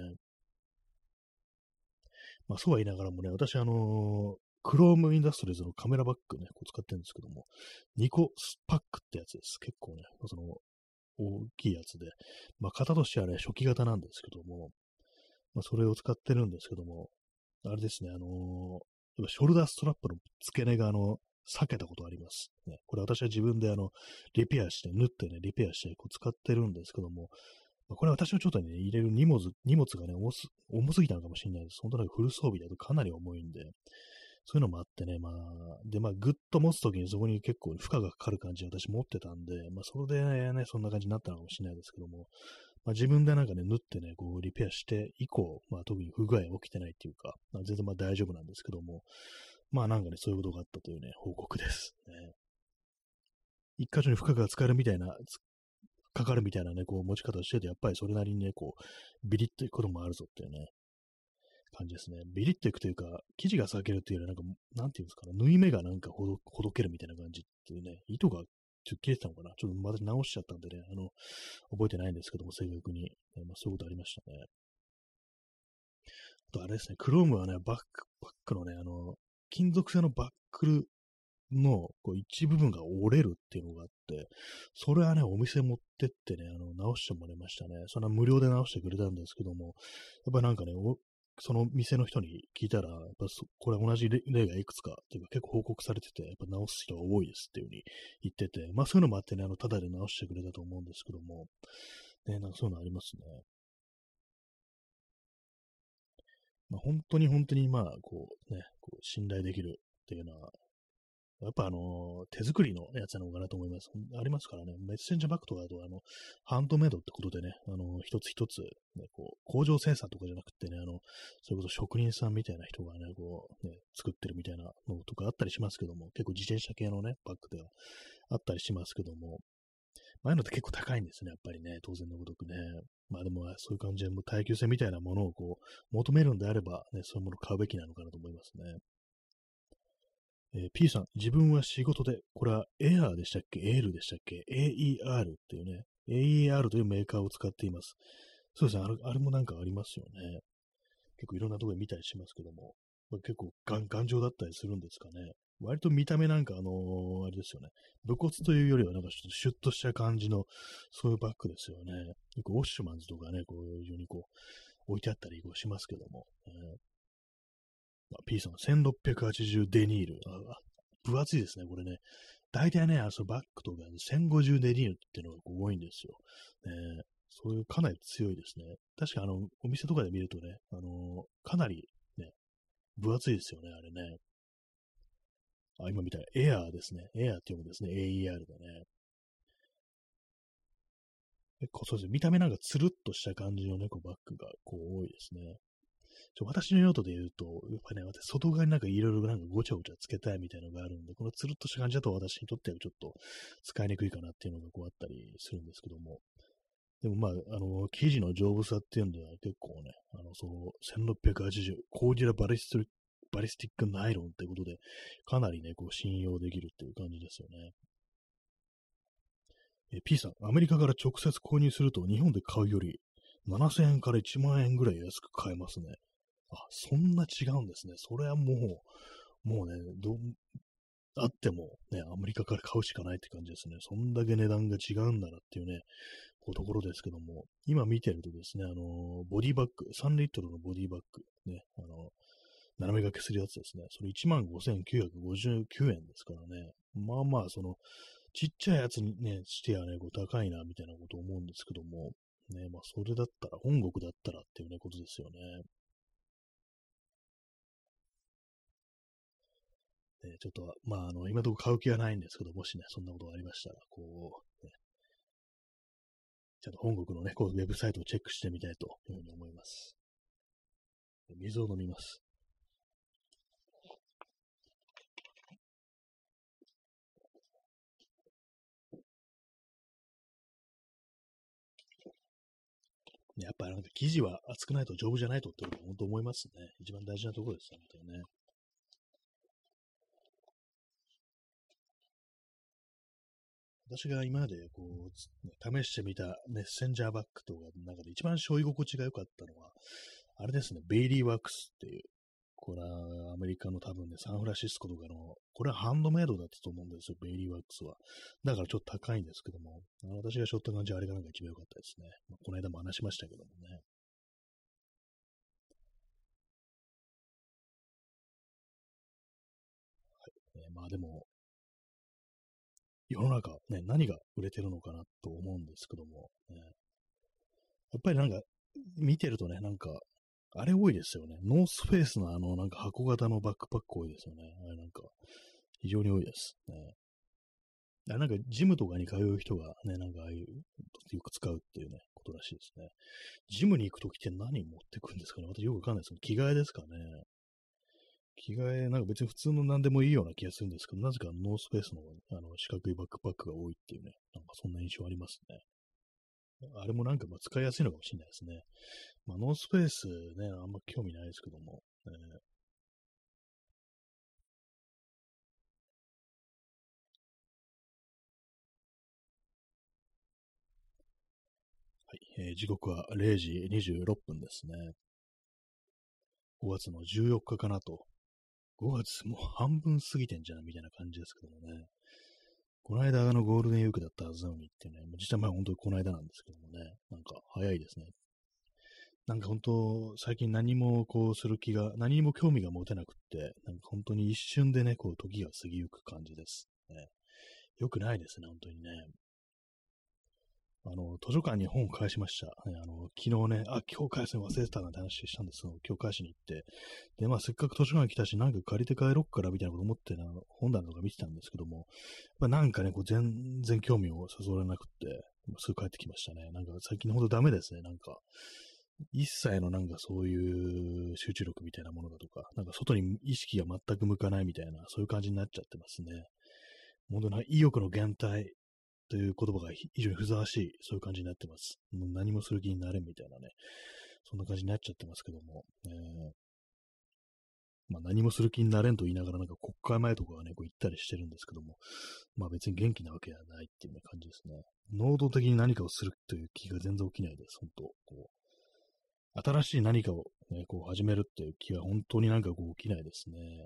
まあ、そうは言いながらもね、私、あのー、クロームインダストリーズのカメラバッグね、こう使ってるんですけども、2個パックってやつです。結構ね、その、大きいやつで、まあ、型としてはね、初期型なんですけども、まあ、それを使ってるんですけども、あれですね、あのー、ショルダーストラップの付け根が、あの、避けたことあります。ね、これ私は自分であの、リペアして、縫ってね、リペアしてこう使ってるんですけども、まあ、これ私はちょっとね、入れる荷物、荷物がね、重す重すぎたのかもしれないです。本当にフル装備だとかなり重いんで、そういうのもあってね、まあ、で、まあ、ぐっと持つときにそこに結構負荷がかかる感じ私持ってたんで、まあ、それでね、そんな感じになったのかもしれないですけども、まあ、自分でなんかね、縫ってね、こう、リペアして以降、まあ、特に不具合起きてないっていうか、まあ、全然まあ大丈夫なんですけども、まあ、なんかね、そういうことがあったというね、報告です。ね。一箇所に負荷が使えるみたいな、かかるみたいなね、こう、持ち方をしてて、やっぱりそれなりにね、こう、ビリッといくこともあるぞっていうね、感じですね。ビリッといくというか、生地が裂けるっていうよりは、なんか、なんていうんですかね、縫い目がなんかほどほどけるみたいな感じっていうね、糸がちょっと切れてたのかな？ちょっとまた直しちゃったんでね、あの、覚えてないんですけども、正確に。まあ、そういうことありましたね。あとあれですね、クロームはね、バック、バックのね、あの、金属製のバックルのこう一部分が折れるっていうのがあって、それはね、お店持ってってね、あの、直してもらいましたね。そんな無料で直してくれたんですけども、やっぱなんかね、その店の人に聞いたら、やっぱこれ同じ例がいくつか、というか結構報告されてて、やっぱ直す人が多いですっていうふうに言ってて、まあそういうのもあってね、あの、ただで直してくれたと思うんですけども、ね、なんかそういうのありますね。まあ本当に本当にまあ、こうね、こう信頼できるっていうのは、やっぱあの、手作りのやつなのかなと思います。ありますからね、メッセンジャーバッグとかだと、あの、ハンドメイドってことでね、あの、一つ一つ、ね、こう、工場生産とかじゃなくてね、あの、それこそ職人さんみたいな人がね、こう、ね、作ってるみたいなのとかあったりしますけども、結構自転車系のね、バッグではあったりしますけども、ああのって結構高いんですね、やっぱりね、当然のごとくね。まあでも、そういう感じで、耐久性みたいなものをこう、求めるんであれば、ね、そういうものを買うべきなのかなと思いますね。えー、P さん、自分は仕事で、これはエアーでしたっけ？エールでしたっけ ?AER っていうね、AER というメーカーを使っています。そうですね、あれあれもなんかありますよね。結構いろんなところで見たりしますけども、結構頑丈だったりするんですかね。割と見た目なんかあのー、あれですよね。武骨というよりはなんかちょっとシュッとした感じの、そういうバッグですよね。結構ウォッシュマンズとかね、こう、非常にこう、置いてあったりしますけども、えー、P さん、1680デニール。分厚いですね、これね。大体ね、あのバッグとか1050デニールっていうのが多いんですよ。ね、そういうかなり強いですね。確かあの、お店とかで見るとね、あのかなりね、分厚いですよね、あれね。あ、今見たらエアーですね。エアーって読むんですね。AER だね。結構そうですね。見た目なんかつるっとした感じのね、こうバッグがこう多いですね。ちょ私の用途で言うと、やっぱりね、私、外側になんかいろいろなんかごちゃごちゃつけたいみたいなのがあるんで、このつるっとした感じだと私にとってはちょっと使いにくいかなっていうのがこうあったりするんですけども。でもまあ、あの、生地の丈夫さっていうのは結構ね、あの、その、1680、コーディラバリストバリスティックナイロンってことで、かなりね、こう信用できるっていう感じですよね。え P さん、アメリカから直接購入すると日本で買うより7000円から1万円ぐらい安く買えますね。あ、そんな違うんですね。それはもう、もうね、ど、あってもね、アメリカから買うしかないって感じですね。そんだけ値段が違うんだなっていうね、こうところですけども、今見てるとですね、あの、ボディバッグ、3リットルのボディバッグ、ね、あの、斜め掛けするやつですね。それ15,959円ですからね。まあまあ、その、ちっちゃいやつにね、してはね、こう高いな、みたいなこと思うんですけども、ね、まあ、それだったら、本国だったらっていうね、ことですよね。ね、ちょっと、まあ、あの、今のところ買う気はないんですけど、もしね、そんなことがありましたら、こう、ね、ちゃんと本国のね、こう、ウェブサイトをチェックしてみたいというふうに思います。水を飲みます。やっぱなんか生地は厚くないと丈夫じゃないとってことは本当思いますね。一番大事なところです、本当にね。私が今までこう、試してみたメッセンジャーバッグとかの中で一番背負い心地が良かったのは、あれですね、ベイリーワークスっていう、これはアメリカの多分ね、サンフランシスコとかの、これはハンドメイドだったと思うんですよ、ベイリーワークスは。だからちょっと高いんですけども、私が背負った感じあれがなんか一番良かったですね。まあ、この間も話しましたけどもね。はい。え、まあでも、世の中、ね、何が売れてるのかなと思うんですけども、ね、やっぱりなんか、見てるとね、なんか、あれ多いですよね。ノースフェイスのあの、なんか箱型のバックパック多いですよね。あれなんか、非常に多いです。ね。あなんか、ジムとかに通う人がね、なんかああいう、よく使うっていうね、ことらしいですね。ジムに行くときって何持ってくんですかね私よくわかんないですけど、着替えですかね。着替え、なんか別に普通の何でもいいような気がするんですけど、なぜかノースペースのあの四角いバックパックが多いっていうね、なんかそんな印象ありますね。あれもなんかまあ使いやすいのかもしれないですね。まあ、ノースペースね、あんま興味ないですけども、えー、はい、えー、時刻は0時26分ですね。5月の14日かなと5月もう半分過ぎてんじゃんみたいな感じですけどもね。この間あのゴールデンウィークだったはずなのにっていうね、実はまあ本当にこの間なんですけどもね、なんか早いですね。なんか本当、最近何もこうする気が、何も興味が持てなくって、なんか本当に一瞬でね、こう時が過ぎゆく感じです。ね、よくないですね、本当にね。あの、図書館に本を返しました。あの、昨日ね、あ、今日返すの忘れてたなんて話したんですけど、今日返しに行って、で、まあ、せっかく図書館来たし、なんか借りて帰ろっから、みたいなこと思ってな、本棚とか見てたんですけども、やっぱなんかね、こう、全然興味を誘われなくって、すぐ帰ってきましたね。なんか最近ほんとダメですね、なんか。一切のなんかそういう集中力みたいなものだとか、なんか外に意識が全く向かないみたいな、そういう感じになっちゃってますね。本当な意欲の減退という言葉が非常にふざわしい、そういう感じになってます。もう何もする気になれんみたいなね、そんな感じになっちゃってますけども、えー、まあ、何もする気になれんと言いながら、なんか国会前とかはね、こう行ったりしてるんですけども、まあ別に元気なわけではないっていう感じですね。能動的に何かをするという気が全然起きないです、本当こう。新しい何かを、ね、こう始めるっていう気は本当になんかこう起きないですね。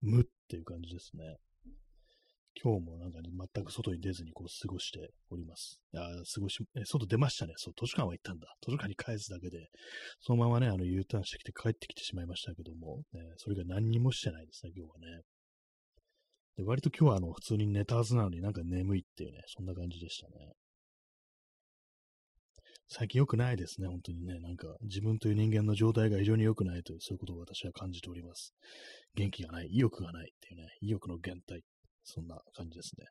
無っていう感じですね。今日もなんか、ね、全く外に出ずにこう過ごしております。あ過ごし、え、外出ましたね。そう、図書館は行ったんだ。図書館に帰すだけで、そのままね、あの U ターンしてきて帰ってきてしまいましたけども、ね、それが何にもしてないですね、今日はね。で割と今日はあの普通に寝たはずなのになんか眠いっていうね、そんな感じでしたね。最近良くないですね、本当にね。なんか自分という人間の状態が非常に良くないという、そういうことを私は感じております。元気がない、意欲がないっていうね、意欲の減退そんな感じですね。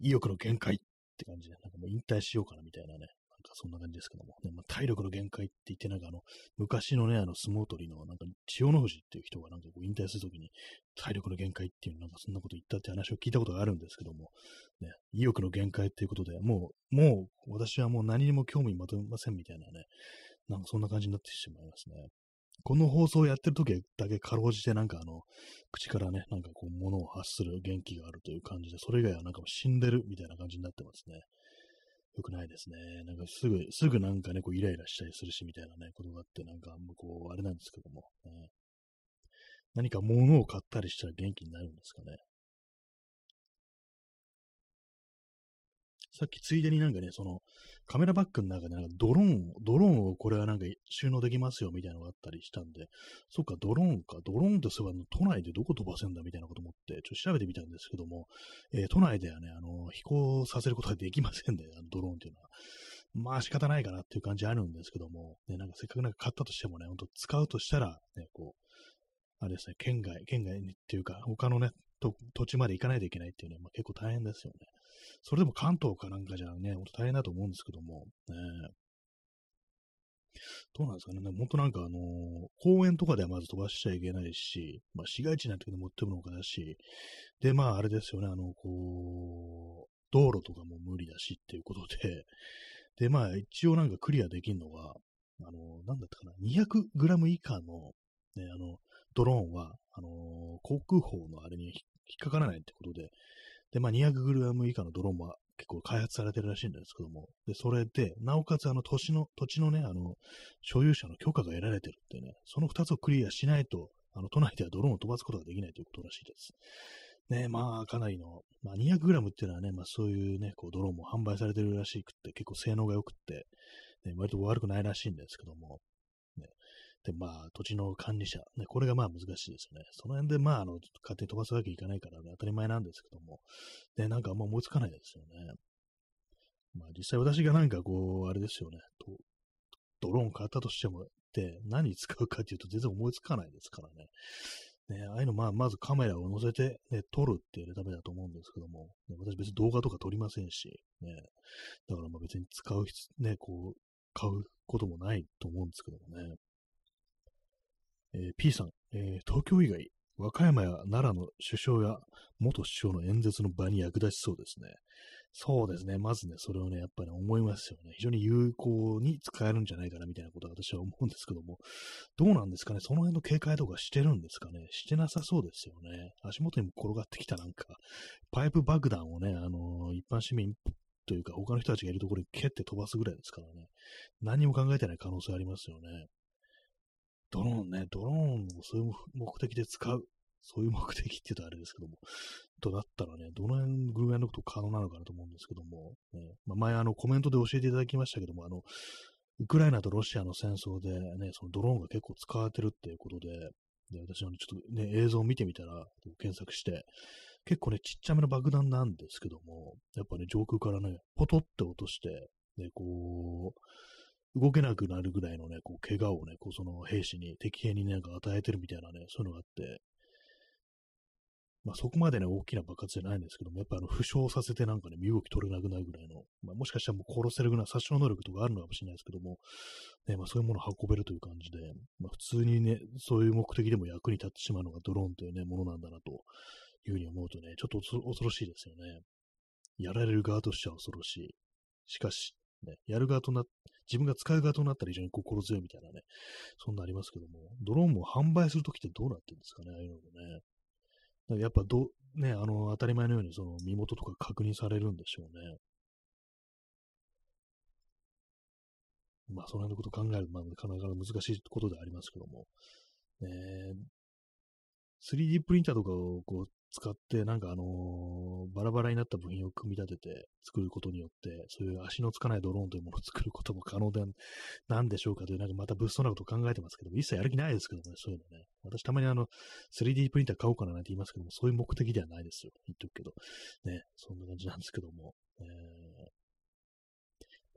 意欲の限界って感じで、なんかもう引退しようかなみたいなね、なんかそんな感じですけども、ねま、体力の限界って言って、なんかあの、昔のね、あの、相撲取りの、なんか、千代の富士っていう人がなんかこう引退するときに、体力の限界っていう、なんかそんなこと言ったって話を聞いたことがあるんですけども、ね、意欲の限界っていうことで、もう、もう、私はもう何にも興味まとめませんみたいなね、なんかそんな感じになってしまいますね。この放送をやってる時だけかろうじてなんかあの、口からね、なんかこう物を発する元気があるという感じで、それ以外はなんかもう死んでるみたいな感じになってますね。よくないですね。なんかすぐ、すぐなんかね、こうイライラしたりするしみたいなね、ことがあって、なんか向こう、あれなんですけども、ね、何か物を買ったりしたら元気になるんですかね。さっきついでになんかね、その、カメラバッグの中でなんかドローン、ドローンをこれはなんか収納できますよみたいなのがあったりしたんで、そっか、ドローンか、ドローンってそういえば都内でどこ飛ばせんだみたいなこと思って、ちょっと調べてみたんですけども、えー、都内ではね、あの、飛行させることはできませんで、あのドローンっていうのは。まあ仕方ないかなっていう感じあるんですけども、ね、なんかせっかくなんか買ったとしてもね、ほんと使うとしたら、ね、こう、あれですね、県外、県外にっていうか、他のね、土地まで行かないといけないっていうね、まあ、結構大変ですよね。それでも関東かなんかじゃね、ほんと大変だと思うんですけども、ね、どうなんですかね。本当なんかあのー、公園とかではまず飛ばしちゃいけないし、まあ市街地なんてこと持ってものかだし、で、まああれですよね、あの、こう、道路とかも無理だしっていうことで、で、まあ、一応なんかクリアできるのは、あの、なんだったかな、200g 以下の、ね、あの、ドローンは、あのー航空法のあれに引っかからないってことで、で、まあ、200g 以下のドローンは結構開発されてるらしいんですけども、で、それで、なおかつ、あの、土地の、土地のね、あの、所有者の許可が得られてるってね、その2つをクリアしないと、あの、都内ではドローンを飛ばすことができないということらしいです。ね、まあ、かなりの、まあ、200g っていうのはね、まあ、そういうね、こう、ドローンも販売されてるらしくって、結構性能が良くって、ね、割と悪くないらしいんですけども、で、まあ、土地の管理者、ね、これがまあ難しいですよね。その辺で、まあ、あの、勝手に飛ばすわけいかないからね、当たり前なんですけども、で、なんかあんま思いつかないですよね。まあ、実際私がなんかこう、あれですよね、とドローン買ったとしても、で、何使うかっていうと全然思いつかないですからね。ね、ああいうの、まあ、まずカメラを載せて、ね、撮るっていうためだと思うんですけども、ね、私別に動画とか撮りませんし、ね、だからまあ別に使う必、ね、こう、買うこともないと思うんですけどもね。えー、P さん、えー、東京以外、和歌山や奈良の首相や元首相の演説の場に役立ちそうですね。そうですね。まずね、それをね、やっぱり、思いますよね。非常に有効に使えるんじゃないかな、みたいなことは私は思うんですけども、どうなんですかね？その辺の警戒とかしてるんですかね？してなさそうですよね。足元にも転がってきたなんか、パイプ爆弾をね、あのー、一般市民というか、他の人たちがいるところに蹴って飛ばすぐらいですからね。何も考えてない可能性ありますよね。ドローンね、ドローンをそういう目的で使う。そういう目的って言うとあれですけども、とだったらね、どの辺ぐらいのこと可能なのかなと思うんですけども、ね。まあ、前あのコメントで教えていただきましたけども、あの、ウクライナとロシアの戦争でね、そのドローンが結構使われてるっていうことで、で私は、ね、ちょっとね、映像を見てみたら、検索して、結構ね、ちっちゃめの爆弾なんですけども、やっぱね、上空からね、ポトって落として、ね、こう、動けなくなるぐらいのね、こう、怪我をね、こう、その兵士に、敵兵になんか与えてるみたいなね、そういうのがあって、まあそこまでね、大きな爆発じゃないんですけども、やっぱあの、負傷させてなんかね、身動き取れなくなるぐらいの、まあもしかしたらもう殺せるぐらい殺傷能力とかあるのかもしれないですけども、ね、まあそういうものを運べるという感じで、まあ普通にね、そういう目的でも役に立ってしまうのがドローンというね、ものなんだなというふうに思うとね、ちょっと恐ろしいですよね。やられる側としては恐ろしい。しかし、ね、やる側とな、自分が使う側となったら非常に心強いみたいなね、そんなありますけども、ドローンも販売するときってどうなってるんですかね、ああいうのもね。やっぱど、ね、あの、当たり前のようにその身元とか確認されるんでしょうね。まあ、その辺のことを考えると、まあ、なかなか難しいことでありますけども、ね、3D プリンターとかをこう使って、なんかあのー、バラバラになった部品を組み立てて作ることによって、そういう足のつかないドローンというものを作ることも可能でなんでしょうかという、なんかまた物騒なことを考えてますけども、一切やる気ないですけどもね、そういうのね。私たまにあの、3D プリンター買おうかななんて言いますけども、そういう目的ではないですよ。言っとくけど。ね、そんな感じなんですけども。えー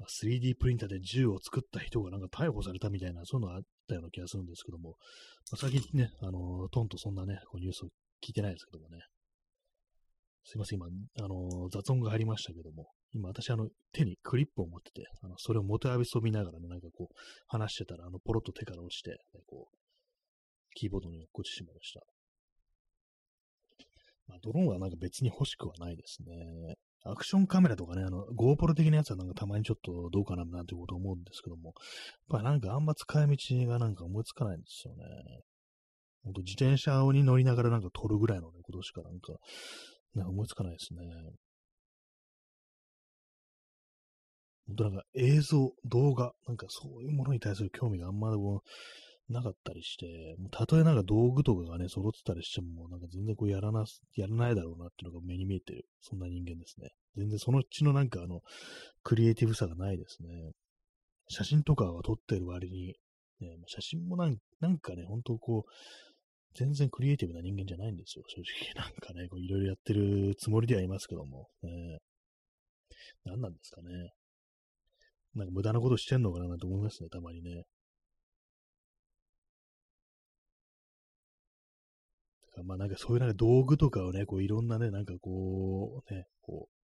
3D プリンターで銃を作った人がなんか逮捕されたみたいな、そういうのがあったような気がするんですけども、まあ、最近ね、あの、トンとそんなね、こうニュースを聞いてないですけどもね。すいません、今、あの、雑音が入りましたけども、今私、あの、手にクリップを持ってて、あの、それをもてあびそびながらね、なんかこう、話してたら、あの、ポロッと手から落ちて、ね、こう、キーボードに落っこちてしまいました。まあ、ドローンはなんか別に欲しくはないですね。アクションカメラとかね、あの、GoPro 的なやつはなんかたまにちょっとどうかななんてこと思うんですけども、やっぱなんかあんま使い道がなんか思いつかないんですよね。ほんと自転車に乗りながらなんか撮るぐらいの、ね、ことしかなんか、ね、思いつかないですね。ほんとなんか映像、動画、なんかそういうものに対する興味があんまこうなかったりして、たとえなんか道具とかがね、揃ってたりしても、なんか全然こうやらな、やらないだろうなっていうのが目に見えてる、そんな人間ですね。全然そのうちのなんかあの、クリエイティブさがないですね。写真とかは撮ってる割に、ね、写真もなんなんかね、本当こう、全然クリエイティブな人間じゃないんですよ、正直。なんかね、いろいろやってるつもりではいますけども。ね、何なんですかね。なんか無駄なことしてんのかなと思いますね、たまにね。まあなんかそういうなんか道具とかをね、こういろんなね、なんかこう、ね、こう、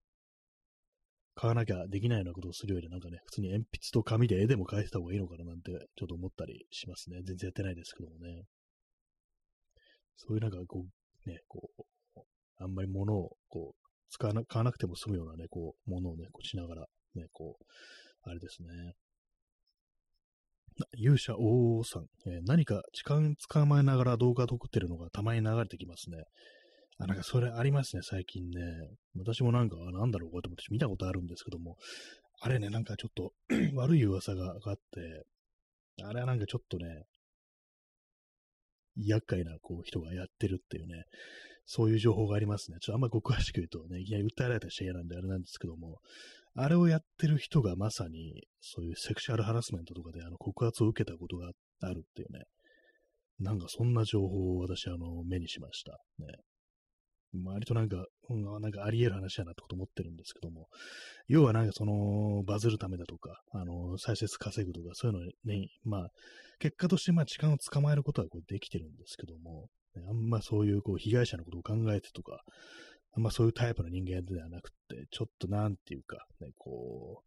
買わなきゃできないようなことをするよりなんかね、普通に鉛筆と紙で絵でも描いてた方がいいのかななんてちょっと思ったりしますね。全然やってないですけどもね。そういうなんかこう、ね、こう、あんまり物をこう、使わな、買わなくても済むようなね、こう、ものをね、こうしながら、ね、こう、あれですね。勇者王さん、えー、何か時間捕まえながら動画撮ってるのがたまに流れてきますね。あ、なんかそれありますね、最近ね。私もなんか、なんだろう、こうやって見たことあるんですけども、あれね、なんかちょっと 悪い噂があって、あれはなんかちょっとね、厄介なこう人がやってるっていうね、そういう情報がありますね。ちょっとあんまご詳しく言うとね、いきなり訴えられたりし嫌なんであれなんですけども、あれをやってる人がまさに、そういうセクシャルハラスメントとかであの告発を受けたことがあるっていうね、なんかそんな情報を私、あの、目にしました。ね。割となんか、うん、なんかあり得る話だなってこと思ってるんですけども、要はなんかその、バズるためだとか、あの、再生数稼ぐとか、そういうのに、まあ、結果としてまあ時間を捕まえることはこうできてるんですけども、あんまそういうこう被害者のことを考えてとか、あんまそういうタイプの人間ではなくて、ちょっとなんていうか、ね、こう、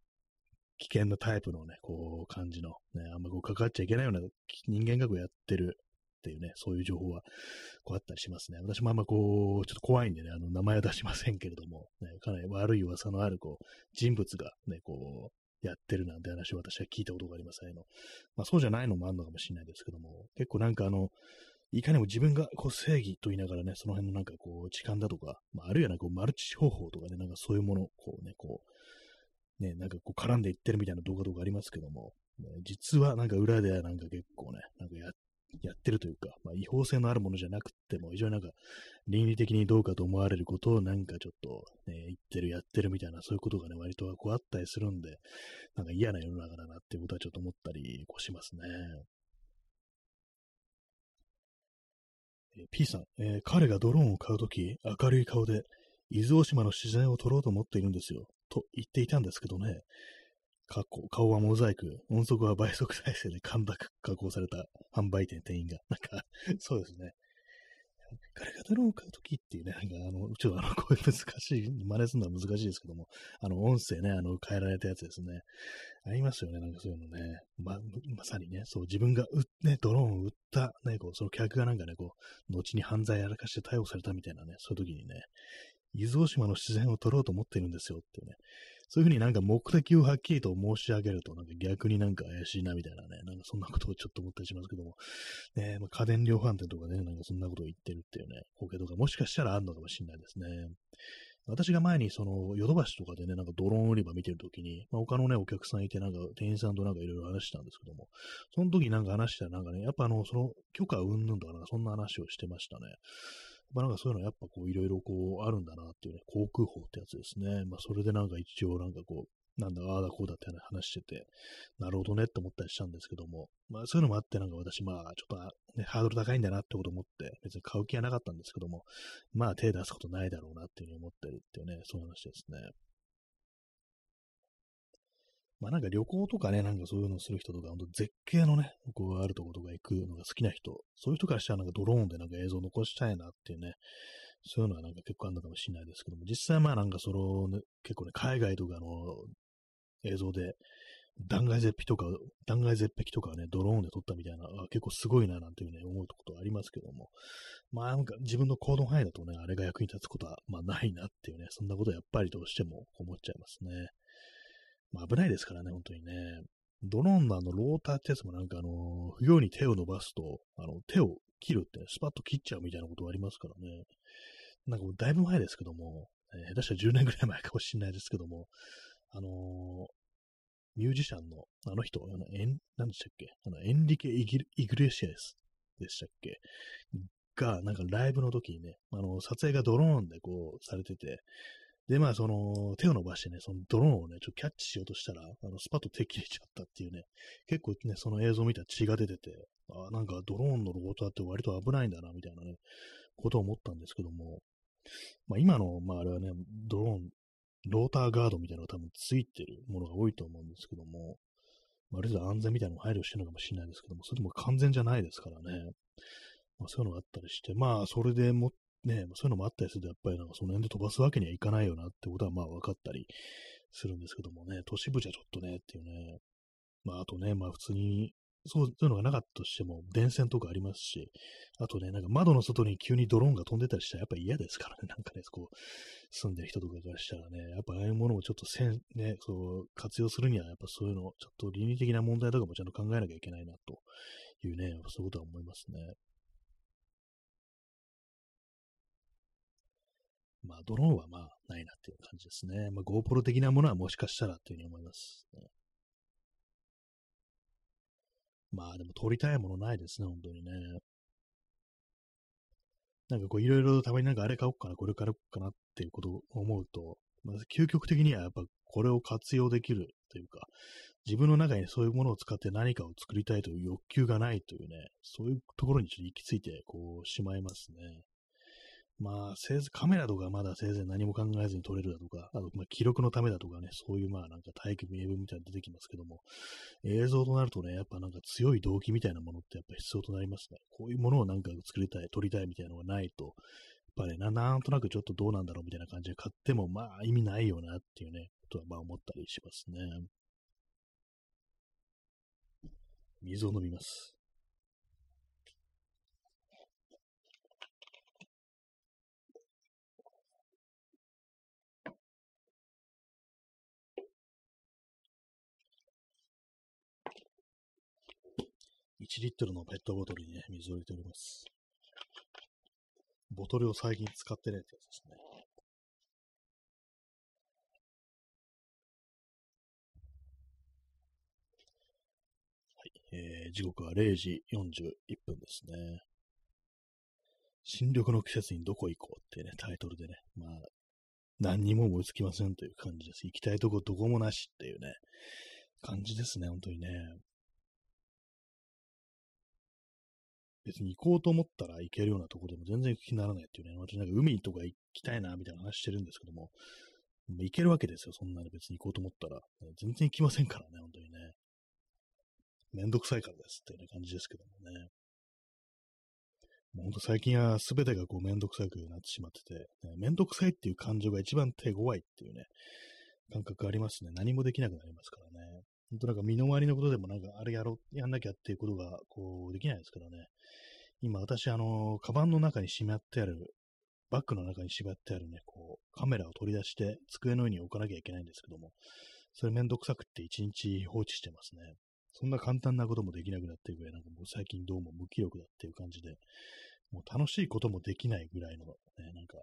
危険なタイプのね、こう、感じの、ね、あんまこう関わっちゃいけないような人間がこうやってるっていうね、そういう情報はこうあったりしますね。私もあんまこう、ちょっと怖いんでね、あの、名前は出しませんけれども、ね、かなり悪い噂のある、こう、人物がね、こう、やってるなんて話を私は聞いたことがありますね。まあそうじゃないのもあるのかもしれないですけども、結構なんかあの、いかにも自分がこう正義と言いながらね、その辺のなんかこう、時間だとか、まあ、あるいはなんかこうマルチ方法とかね、なんかそういうものこうね、こう、ね、なんかこう絡んでいってるみたいな動画とかありますけども、ね、実はなんか裏ではなんか結構ね、なんかやっやってるというか、まあ、違法性のあるものじゃなくても、非常になんか倫理的にどうかと思われることをなんかちょっと、ね、言ってる、やってるみたいな、そういうことがね、割とこうあったりするんで、なんか嫌な世の中だなっていうことはちょっと思ったりこうしますね。え P さん、えー、彼がドローンを買うとき、明るい顔で、伊豆大島の自然を撮ろうと思っているんですよ。と言っていたんですけどね。過去、顔はモザイク、音速は倍速再生で簡単加工された販売店店員が。なんか、そうですね。彼がドローンを買うときっていうね、なんかあの、ちょっとあの、こういう難しい、真似するのは難しいですけども、あの、音声ね、あの、変えられたやつですね。ありますよね、なんかそういうのね。ま、まさにね、そう、自分がう、ね、ドローンを売った、ね、こう、その客がなんかね、こう、後に犯罪やらかして逮捕されたみたいなね、そういう時にね、伊豆大島の自然を撮ろうと思ってるんですよっていうね、そういうふうになんか目的をはっきりと申し上げると、なんか逆になんか怪しいなみたいなね、なんかそんなことをちょっと思ったりしますけども、ね、まあ、家電量販店とかね、なんかそんなことを言ってるっていうね、光景とかもしかしたらあるのかもしれないですね。私が前にそのヨドバシとかでね、なんかドローン売り場見てるときに、まあ、他のね、お客さんいて、なんか店員さんとなんかいろいろ話したんですけども、その時なんか話したらなんかね、やっぱあの、その許可うんぬんとかなんかそんな話をしてましたね。まあなんかそういうのはやっぱこういろいろこうあるんだなっていうね、航空法ってやつですね。まあそれでなんか一応なんかこう、なんだ、ああだこうだって話してて、なるほどねって思ったりしたんですけども、まあそういうのもあって、なんか私、まあちょっと、ね、ハードル高いんだなってこと思って、別に買う気はなかったんですけども、まあ手出すことないだろうなっていうふうに思ってるっていうね、そういう話ですね。まあなんか旅行とかね、なんかそういうのする人とか、本当絶景のね、こうあるところとか行くのが好きな人、そういう人からしたらなんかドローンでなんか映像残したいなっていうね、そういうのはなんか結構あるのかもしれないですけども、実際まあなんかその、ね、結構ね、海外とかの映像で、断崖絶壁とか、断崖絶壁とかね、ドローンで撮ったみたいな、結構すごいななんていうね、思うことはありますけども、まあなんか自分の行動範囲だとね、あれが役に立つことは、まあないなっていうね、そんなことやっぱりどうしても思っちゃいますね。まあ危ないですからね、本当にね。ドローンのあのローターってやつもなんかあの、不要に手を伸ばすと、あの、手を切るって、スパッと切っちゃうみたいなことがありますからね。なんかもうだいぶ前ですけども、えー、下手したら10年ぐらい前かもしれないですけども、あのー、ミュージシャンの、あの人、あの、エン、何でしたっけ？あの、エンリケ・イグレシアスでしたっけ？が、なんかライブの時にね、あの、撮影がドローンでこう、されてて、で、まあ、その、手を伸ばしてね、そのドローンをね、ちょっとキャッチしようとしたら、あの、スパッと手切れちゃったっていうね、結構ね、その映像を見たら血が出てて、あなんかドローンのローターって割と危ないんだな、みたいなね、ことを思ったんですけども、まあ、今の、まあ、あれはね、ドローンローターガードみたいなのが多分ついてるものが多いと思うんですけども、ある程度安全みたいなのも配慮してるのかもしれないですけども、それでも完全じゃないですからね。まあ、そういうのがあったりして、まあ、それでもっ、ね、そういうのもあったりすると、やっぱりなんかその辺で飛ばすわけにはいかないよなってことはまあ分かったりするんですけどもね、都市部じゃちょっとねっていうね、まああとね、まあ普通にそういうのがなかったとしても、電線とかありますし、あとね、なんか窓の外に急にドローンが飛んでたりしたらやっぱ嫌ですからね、なんかね、こう、住んでる人とかからしたらね、やっぱああいうものをちょっとせん、ね、そう、活用するには、やっぱそういうの、ちょっと倫理的な問題とかもちゃんと考えなきゃいけないな、というね、そういうことは思いますね。まあ、ドローンはまあ、ないなっていう感じですね。まあ、GoPro 的なものはもしかしたらっていうふうに思います、ね。まあ、でも撮りたいものないですね、本当にね。なんかこう、いろいろたまになんかあれ買おうかな、これ買おうかなっていうことを思うと、まず究極的にはやっぱこれを活用できるというか、自分の中にそういうものを使って何かを作りたいという欲求がないというね、そういうところにちょっと行き着いて、こう、しまいますね。まあ、せいぜいカメラとかまだせいぜい何も考えずに撮れるだとか、あと、まあ、記録のためだとかね、そういうまあなんか大気名分みたいなの出てきますけども、映像となるとね、やっぱなんか強い動機みたいなものってやっぱ必要となりますね。こういうものをなんか作りたい、撮りたいみたいなのがないと、やっぱりな、なんとなくちょっとどうなんだろうみたいな感じで買ってもまあ意味ないよなっていうね、ことはまあ思ったりしますね。水を飲みます。1リットルのペットボトルにね、水を入れております。ボトルを最近使ってないってやつですね。はい、えー、時刻は0時41分ですね。新緑の季節にどこ行こうってね、タイトルでね、まあ、何にも思いつきませんという感じです。行きたいとこどこもなしっていうね、感じですね、本当にね。別に行こうと思ったら行けるようなところでも全然行く気にならないっていうね、私なんか海とか行きたいな、みたいな話してるんですけども、行けるわけですよ、そんなに別に行こうと思ったら。全然行きませんからね、本当にね。めんどくさいからですっていう、ね、感じですけどもね。もうほんと最近は全てがこうめんどくさくなってしまってて、ね、めんどくさいっていう感情が一番手強いっていうね、感覚ありますね。何もできなくなりますからね。本当なんか身の回りのことでもなんかあれやろ、やんなきゃっていうことがこうできないですからね。今私あの、カバンの中にしまってある、バッグの中にしまってあるね、こう、カメラを取り出して机の上に置かなきゃいけないんですけども、それめんどくさくって一日放置してますね。そんな簡単なこともできなくなってるぐらい、なんかもう最近どうも無気力だっていう感じで、もう楽しいこともできないぐらいの、ね、なんか、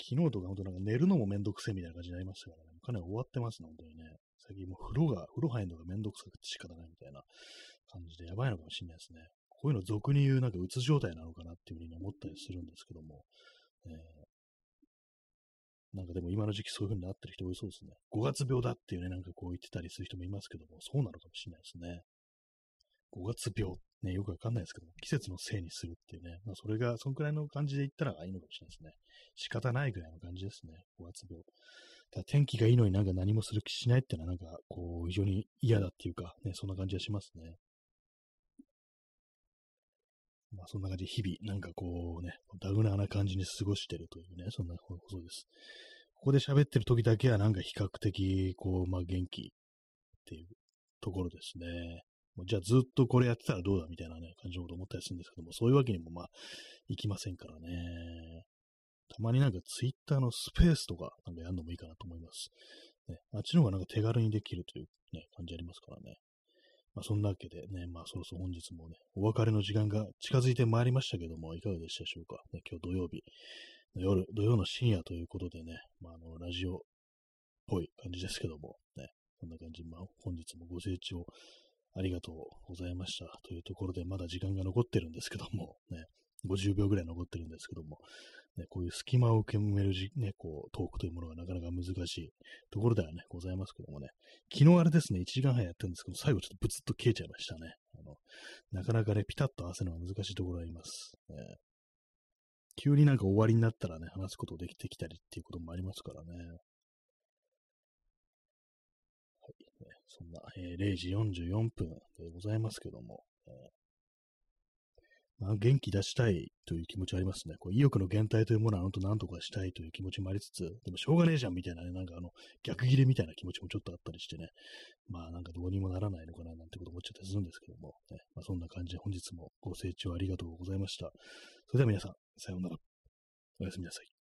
昨日とか本当なんか寝るのもめんどくせえみたいな感じになりましたからね、かなり終わってますね、本当にね。最近もう風呂が、風呂入るのがめんどくさくて仕方ないみたいな感じでやばいのかもしれないですね。こういうの俗に言うなんかうつ状態なのかなっていうふうに思ったりするんですけども、えー、なんかでも今の時期そういう風になってる人多いそうですね。5月病だっていうね、なんかこう言ってたりする人もいますけども、そうなのかもしれないですね。5月病。ね、よくわかんないですけども、季節のせいにするっていうね、まあそれが、そのくらいの感じで言ったらいいのかもしれないですね。仕方ないぐらいの感じですね。5月病。天気がいいのになんか何もする気しないっていうのはなんか、こう、非常に嫌だっていうか、ね、そんな感じがしますね。まあそんな感じで日々、なんかこうね、ダグナーな感じに過ごしてるというね、そんなことです。ここで喋ってる時だけはなんか比較的、こう、まあ元気っていうところですね。じゃあずっとこれやってたらどうだみたいなね、感じのこと思ったりするんですけども、そういうわけにもまあ、いきませんからね。たまになんかツイッターのスペースとかなんかやるのもいいかなと思います。ね、あっちの方がなんか手軽にできるというね、感じありますからね。まあ、そんなわけでね、まあ、そろそろ本日もね、お別れの時間が近づいてまいりましたけども、いかがでしたでしょうか？ね、今日土曜日の夜、土曜の深夜ということでね、まあ、あの、ラジオっぽい感じですけども、ね、こんな感じ、まあ、本日もご清聴ありがとうございましたというところで、まだ時間が残ってるんですけども、ね、50秒ぐらい残ってるんですけども、ね、こういう隙間を埋めるじ、ね、こう、トークというものがなかなか難しいところではね、ございますけどもね、昨日あれですね、1時間半やってるんですけど、最後ちょっとブツッと消えちゃいましたね。あの、なかなかね、ピタッと合わせるのが難しいところがあります。ね、急になんか終わりになったらね、話すことできてきたりっていうこともありますからね。はい、ね、そんな、えー、0時44分でございますけども、えーまあ、元気出したいという気持ちありますね。こう意欲の減退というものは本当何とかしたいという気持ちもありつつ、でもしょうがねえじゃんみたいなね、なんかあの、逆切れみたいな気持ちもちょっとあったりしてね、まあなんかどうにもならないのかななんてこと思っちゃったりするんですけども、ね、まあそんな感じで本日もご清聴ありがとうございました。それでは皆さん、さようなら。おやすみなさい。